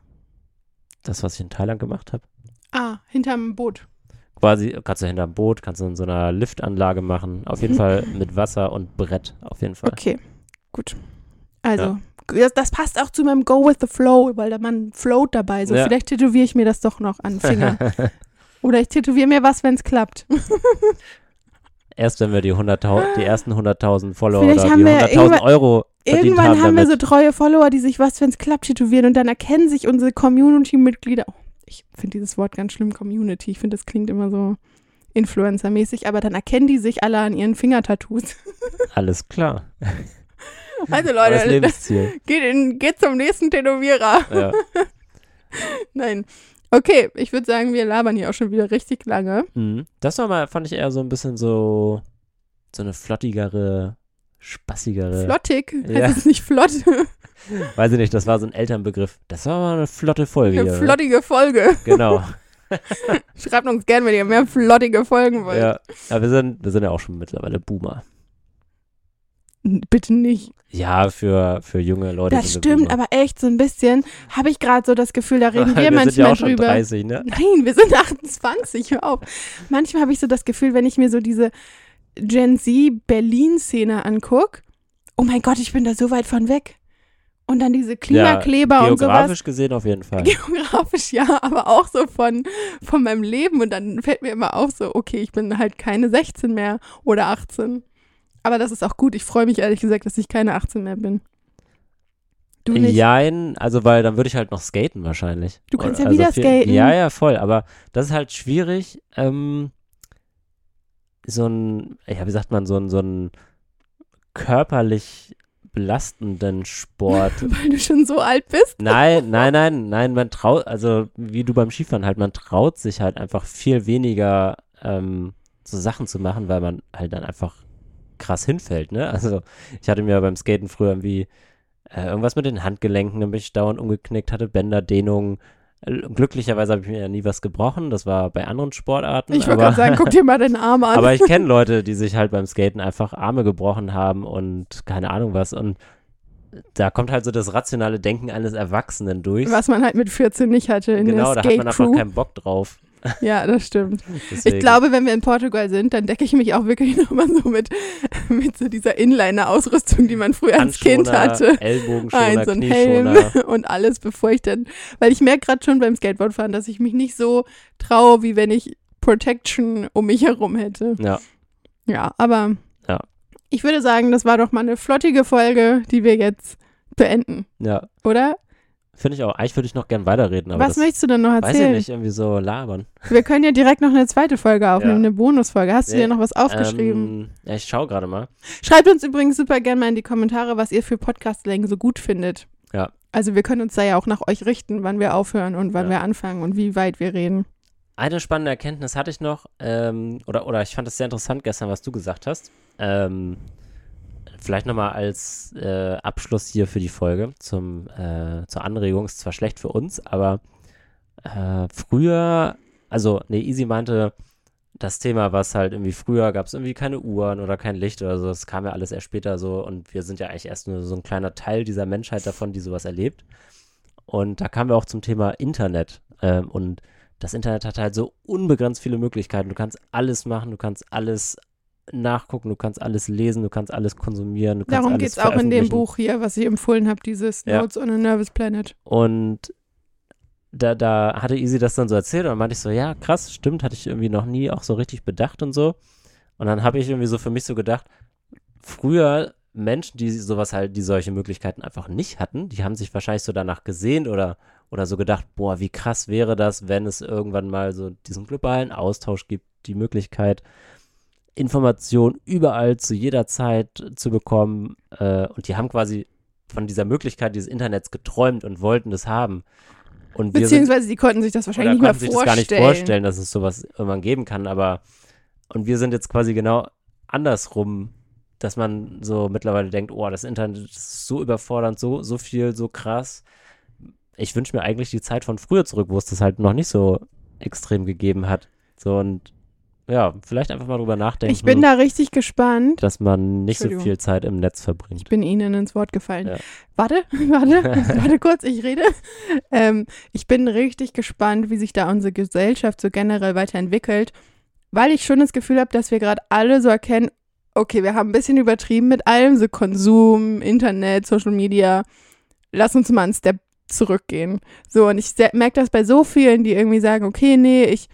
Speaker 2: Das, was ich in Thailand gemacht habe.
Speaker 1: Ah, hinterm Boot.
Speaker 2: Quasi kannst du hinterm Boot, kannst du in so einer Liftanlage machen. Auf jeden Fall mit Wasser und Brett. Auf jeden Fall.
Speaker 1: Okay, gut. Also,
Speaker 2: Ja.
Speaker 1: Das, das passt auch zu meinem Go with the Flow, weil da man float dabei. So,
Speaker 2: Ja.
Speaker 1: vielleicht tätowiere ich mir das doch noch an Finger. Oder ich tätowiere mir was, wenn es klappt.
Speaker 2: Erst wenn wir die, 100.000 die ersten 100.000 Follower
Speaker 1: Vielleicht
Speaker 2: oder
Speaker 1: haben
Speaker 2: die
Speaker 1: wir
Speaker 2: 100.000
Speaker 1: irgendwann-
Speaker 2: Euro
Speaker 1: Irgendwann
Speaker 2: haben,
Speaker 1: haben wir so treue Follower, die sich was, wenn es klappt, tätowieren und dann erkennen sich unsere Community-Mitglieder. Oh, ich finde dieses Wort ganz schlimm, Community. Ich finde, das klingt immer so Influencer-mäßig, aber dann erkennen die sich alle an ihren Fingertattoos.
Speaker 2: Alles klar.
Speaker 1: Also
Speaker 2: das
Speaker 1: Leute, geht, in, geht zum nächsten Tätowierer.
Speaker 2: ja.
Speaker 1: Nein. Okay, ich würde sagen, wir labern hier auch schon wieder richtig lange.
Speaker 2: Mhm. Das war mal, fand ich eher so ein bisschen so, so eine flottigere, spaßigere.
Speaker 1: Flottig,
Speaker 2: Ja.
Speaker 1: heißt es nicht flott?
Speaker 2: Weiß ich nicht, das war so ein Elternbegriff. Das war mal eine flotte Folge
Speaker 1: Eine
Speaker 2: hier.
Speaker 1: flottige Folge.
Speaker 2: Genau.
Speaker 1: Schreibt uns gerne, wenn ihr mehr flottige Folgen wollt.
Speaker 2: ja. Aber wir sind, wir sind ja auch schon mittlerweile Boomer.
Speaker 1: Bitte nicht.
Speaker 2: Ja, für, für junge Leute.
Speaker 1: Das stimmt, aber echt so ein bisschen habe ich gerade so das Gefühl, da reden wir,
Speaker 2: wir
Speaker 1: manchmal
Speaker 2: sind ja auch schon
Speaker 1: drüber.
Speaker 2: 30, ne?
Speaker 1: Nein, wir sind 28, hör auf. Manchmal habe ich so das Gefühl, wenn ich mir so diese Gen Z Berlin-Szene angucke, oh mein Gott, ich bin da so weit von weg. Und dann diese Klimakleber und sowas.
Speaker 2: Geografisch gesehen auf jeden Fall.
Speaker 1: Geografisch ja, aber auch so von, von meinem Leben. Und dann fällt mir immer auf, so, okay, ich bin halt keine 16 mehr oder 18. Aber das ist auch gut. Ich freue mich ehrlich gesagt, dass ich keine 18 mehr bin. Du nicht?
Speaker 2: Jein, also weil dann würde ich halt noch skaten wahrscheinlich.
Speaker 1: Du kannst ja wieder
Speaker 2: viel-
Speaker 1: skaten.
Speaker 2: Ja, ja, voll. Aber das ist halt schwierig. Ähm, so ein, ja, wie sagt man, so ein, so ein körperlich belastenden Sport.
Speaker 1: Weil du schon so alt bist.
Speaker 2: nein, nein, nein, nein, man traut, also wie du beim Skifahren halt, man traut sich halt einfach viel weniger ähm, so Sachen zu machen, weil man halt dann einfach krass hinfällt, ne? Also ich hatte mir beim Skaten früher irgendwie äh, irgendwas mit den Handgelenken, dann bin ich dauernd umgeknickt, hatte Bänderdehnungen. Glücklicherweise habe ich mir ja nie was gebrochen, das war bei anderen Sportarten.
Speaker 1: Ich wollte gerade sagen, guck dir mal den Arm an.
Speaker 2: aber ich kenne Leute, die sich halt beim Skaten einfach Arme gebrochen haben und keine Ahnung was. Und da kommt halt so das rationale Denken eines Erwachsenen durch.
Speaker 1: was man halt mit 14 nicht hatte in
Speaker 2: genau, da
Speaker 1: der
Speaker 2: hat man einfach keinen Bock drauf.
Speaker 1: Ja, das stimmt.
Speaker 2: Deswegen.
Speaker 1: Ich glaube, wenn wir in Portugal sind, dann decke ich mich auch wirklich nochmal so mit, mit so dieser Inliner-Ausrüstung, die man früher als Kind hatte.
Speaker 2: Ellbogenschoner,
Speaker 1: Ein, so ein Helm und alles, bevor ich dann, weil ich merke gerade schon beim Skateboardfahren, dass ich mich nicht so traue, wie wenn ich Protection um mich herum hätte.
Speaker 2: Ja,
Speaker 1: Ja, aber
Speaker 2: Ja.
Speaker 1: ich würde sagen, das war doch mal eine flottige Folge, die wir jetzt beenden,
Speaker 2: ja.
Speaker 1: oder?
Speaker 2: Finde ich auch. Eigentlich würde ich noch gern weiterreden, aber
Speaker 1: Was möchtest du denn noch
Speaker 2: weiß ich
Speaker 1: erzählen?
Speaker 2: nicht, irgendwie so labern.
Speaker 1: Wir können ja direkt noch eine zweite Folge aufnehmen,
Speaker 2: Ja.
Speaker 1: eine Bonusfolge. Hast du
Speaker 2: Nee,
Speaker 1: dir noch was aufgeschrieben?
Speaker 2: Ähm, ja, ich schaue gerade mal.
Speaker 1: Schreibt uns übrigens super gerne mal in die Kommentare, was ihr für Podcastlängen so gut findet.
Speaker 2: Ja.
Speaker 1: Also wir können uns da ja auch nach euch richten, wann wir aufhören und wann
Speaker 2: Ja.
Speaker 1: wir anfangen und wie weit wir reden.
Speaker 2: Eine spannende Erkenntnis hatte ich noch, ähm, oder, oder ich fand es sehr interessant gestern, was du gesagt hast. Ähm, vielleicht nochmal als äh, Abschluss hier für die Folge zum, äh, zur Anregung. Ist zwar schlecht für uns, aber äh, früher, also, nee, Easy meinte, das Thema, was halt irgendwie früher gab es irgendwie keine Uhren oder kein Licht oder so, das kam ja alles erst später so und wir sind ja eigentlich erst nur so ein kleiner Teil dieser Menschheit davon, die sowas erlebt. Und da kamen wir auch zum Thema Internet. Ähm, und das Internet hat halt so unbegrenzt viele Möglichkeiten. Du kannst alles machen, du kannst alles nachgucken, du kannst alles lesen, du kannst alles konsumieren, du kannst
Speaker 1: Darum geht es auch in dem. Buch hier, was ich empfohlen habe, dieses
Speaker 2: Ja.
Speaker 1: Notes on a Nervous Planet.
Speaker 2: Und da, da hatte Easy das dann so erzählt und dann meinte ich so, ja, krass, stimmt, hatte ich irgendwie noch nie auch so richtig bedacht und so. Und dann habe ich irgendwie so für mich so gedacht, früher Menschen, die sowas halt, die solche Möglichkeiten einfach nicht hatten, die haben sich wahrscheinlich so danach gesehnt oder, oder so gedacht, boah, wie krass wäre das, wenn es irgendwann mal so diesen globalen Austausch gibt, die Möglichkeit, Informationen überall zu jeder Zeit zu bekommen. Äh, und die haben quasi von dieser Möglichkeit dieses Internets geträumt und wollten es haben. Und wir sind,
Speaker 1: Beziehungsweise die konnten sich das wahrscheinlich nicht mehr
Speaker 2: konnten sich
Speaker 1: vorstellen.
Speaker 2: das gar nicht vorstellen, dass es sowas irgendwann geben kann. Aber und wir sind jetzt quasi genau andersrum, dass man so mittlerweile denkt, oh, das Internet ist so überfordernd, so, so viel, so krass. Ich wünsche mir eigentlich die Zeit von früher zurück, wo es das halt noch nicht so extrem gegeben hat. So und ja, vielleicht einfach mal drüber nachdenken,
Speaker 1: Ich bin da richtig gespannt.
Speaker 2: dass man nicht so viel Zeit im Netz
Speaker 1: Ich
Speaker 2: verbringt.
Speaker 1: bin Ihnen ins Wort gefallen.
Speaker 2: Ja.
Speaker 1: Warte, warte, warte kurz, ich rede. Ähm, ich bin richtig gespannt, wie sich da unsere Gesellschaft so generell weiterentwickelt, weil ich schon das Gefühl habe, dass wir gerade alle so erkennen, okay, wir haben ein bisschen übertrieben mit allem, so Konsum, Internet, Social Media. lass uns mal einen Step zurückgehen. So, und ich merke das bei so vielen, die irgendwie sagen, okay, nee, ich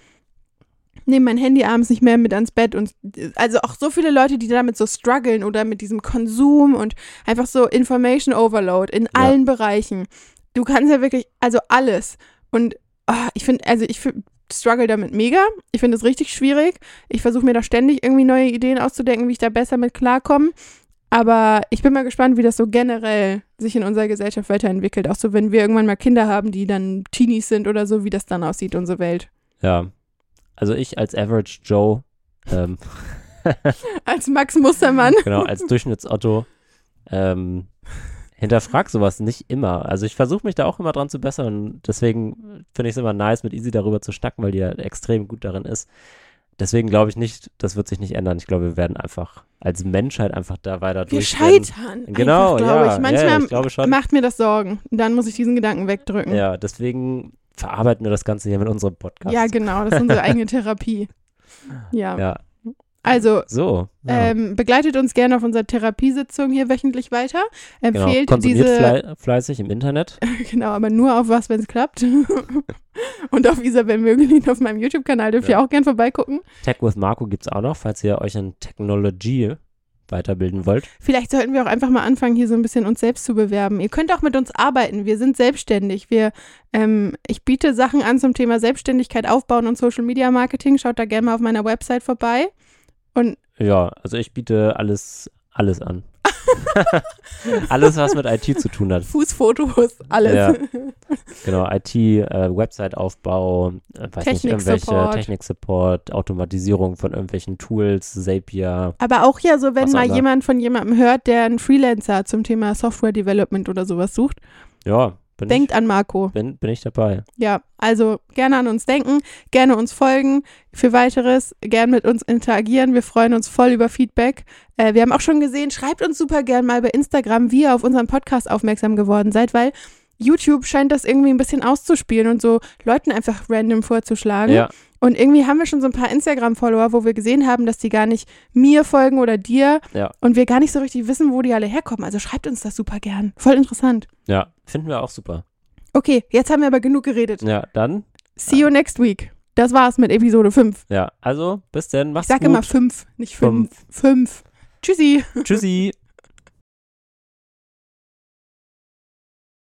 Speaker 1: nehme mein Handy abends nicht mehr mit ans Bett und also auch so viele Leute, die damit so strugglen oder mit diesem Konsum und einfach so Information Overload in allen Bereichen. Du kannst ja wirklich, also alles. Und oh, ich finde, also ich find, struggle damit mega. Ich finde es richtig schwierig. Ich versuche mir da ständig irgendwie neue Ideen auszudenken, wie ich da besser mit klarkomme. Aber ich bin mal gespannt, wie das so generell sich in unserer Gesellschaft weiterentwickelt. Auch so, wenn wir irgendwann mal Kinder haben, die dann Teenies sind oder so, wie das dann aussieht, unsere Welt.
Speaker 2: Ja. Also ich als Average Joe. Ähm,
Speaker 1: als Max Mustermann.
Speaker 2: genau, als Durchschnittsotto. Ähm, hinterfrag sowas nicht immer. Also ich versuche mich da auch immer dran zu bessern. Deswegen finde ich es immer nice, mit Easy darüber zu schnacken, weil die ja extrem gut darin ist. Deswegen glaube ich nicht, das wird sich nicht ändern. Ich glaube, wir werden einfach als Menschheit einfach da weiter
Speaker 1: wir durch. Wir scheitern.
Speaker 2: Genau,
Speaker 1: einfach,
Speaker 2: ja.
Speaker 1: Ich. Manchmal
Speaker 2: ja, ich
Speaker 1: macht mir das Sorgen. Dann muss ich diesen Gedanken wegdrücken.
Speaker 2: Ja, deswegen verarbeiten wir das Ganze hier mit unserem Podcast.
Speaker 1: Ja, genau. Das ist unsere eigene Therapie. Ja.
Speaker 2: Ja,
Speaker 1: also
Speaker 2: so,
Speaker 1: ja. ähm, begleitet uns gerne auf unserer Therapiesitzung hier wöchentlich weiter.
Speaker 2: Genau,
Speaker 1: Empfehlt
Speaker 2: genau.
Speaker 1: diese
Speaker 2: fle fleißig im Internet.
Speaker 1: genau, aber nur auf was, wenn es klappt. Und auf Isabel Mögelin auf meinem YouTube-Kanal dürft ja. ihr auch gerne vorbeigucken.
Speaker 2: Tech with Marco gibt es auch noch, falls ihr euch in Technology weiterbilden wollt.
Speaker 1: Vielleicht sollten wir auch einfach mal anfangen, hier so ein bisschen uns selbst zu bewerben. Ihr könnt auch mit uns arbeiten. Wir sind selbstständig. Wir, ähm, ich biete Sachen an zum Thema Selbstständigkeit aufbauen und Social Media Marketing. Schaut da gerne mal auf meiner Website vorbei. Und
Speaker 2: ja, also ich biete alles, alles an. alles, was mit IT zu tun hat.
Speaker 1: Fußfotos, alles.
Speaker 2: Ja. Genau, IT, äh, Website-Aufbau, äh, Technik-Support, Technik-Support, Automatisierung von irgendwelchen Tools, Zapier.
Speaker 1: Aber auch ja so, wenn mal jemand von jemandem hört, der einen Freelancer zum Thema Software-Development oder sowas sucht.
Speaker 2: Ja,
Speaker 1: bin Denkt
Speaker 2: ich,
Speaker 1: an Marco.
Speaker 2: Bin, bin ich dabei.
Speaker 1: Ja, also gerne an uns denken, gerne uns folgen. Für weiteres gerne mit uns interagieren. Wir freuen uns voll über Feedback. Äh, wir haben auch schon gesehen, schreibt uns super gern mal bei Instagram, wie ihr auf unseren Podcast aufmerksam geworden seid, weil YouTube scheint das irgendwie ein bisschen auszuspielen und so Leuten einfach random vorzuschlagen.
Speaker 2: Ja.
Speaker 1: Und irgendwie haben wir schon so ein paar Instagram-Follower, wo wir gesehen haben, dass die gar nicht mir folgen oder dir
Speaker 2: ja.
Speaker 1: und wir gar nicht so richtig wissen, wo die alle herkommen. Also schreibt uns das super gern. Voll interessant.
Speaker 2: Ja, finden wir auch super.
Speaker 1: Okay, jetzt haben wir aber genug geredet.
Speaker 2: Ja, dann.
Speaker 1: See you next week. Das war's mit Episode 5.
Speaker 2: Ja, also bis dann. Mach's
Speaker 1: ich sag
Speaker 2: gut.
Speaker 1: immer 5, nicht 5. 5. Tschüssi.
Speaker 2: Tschüssi.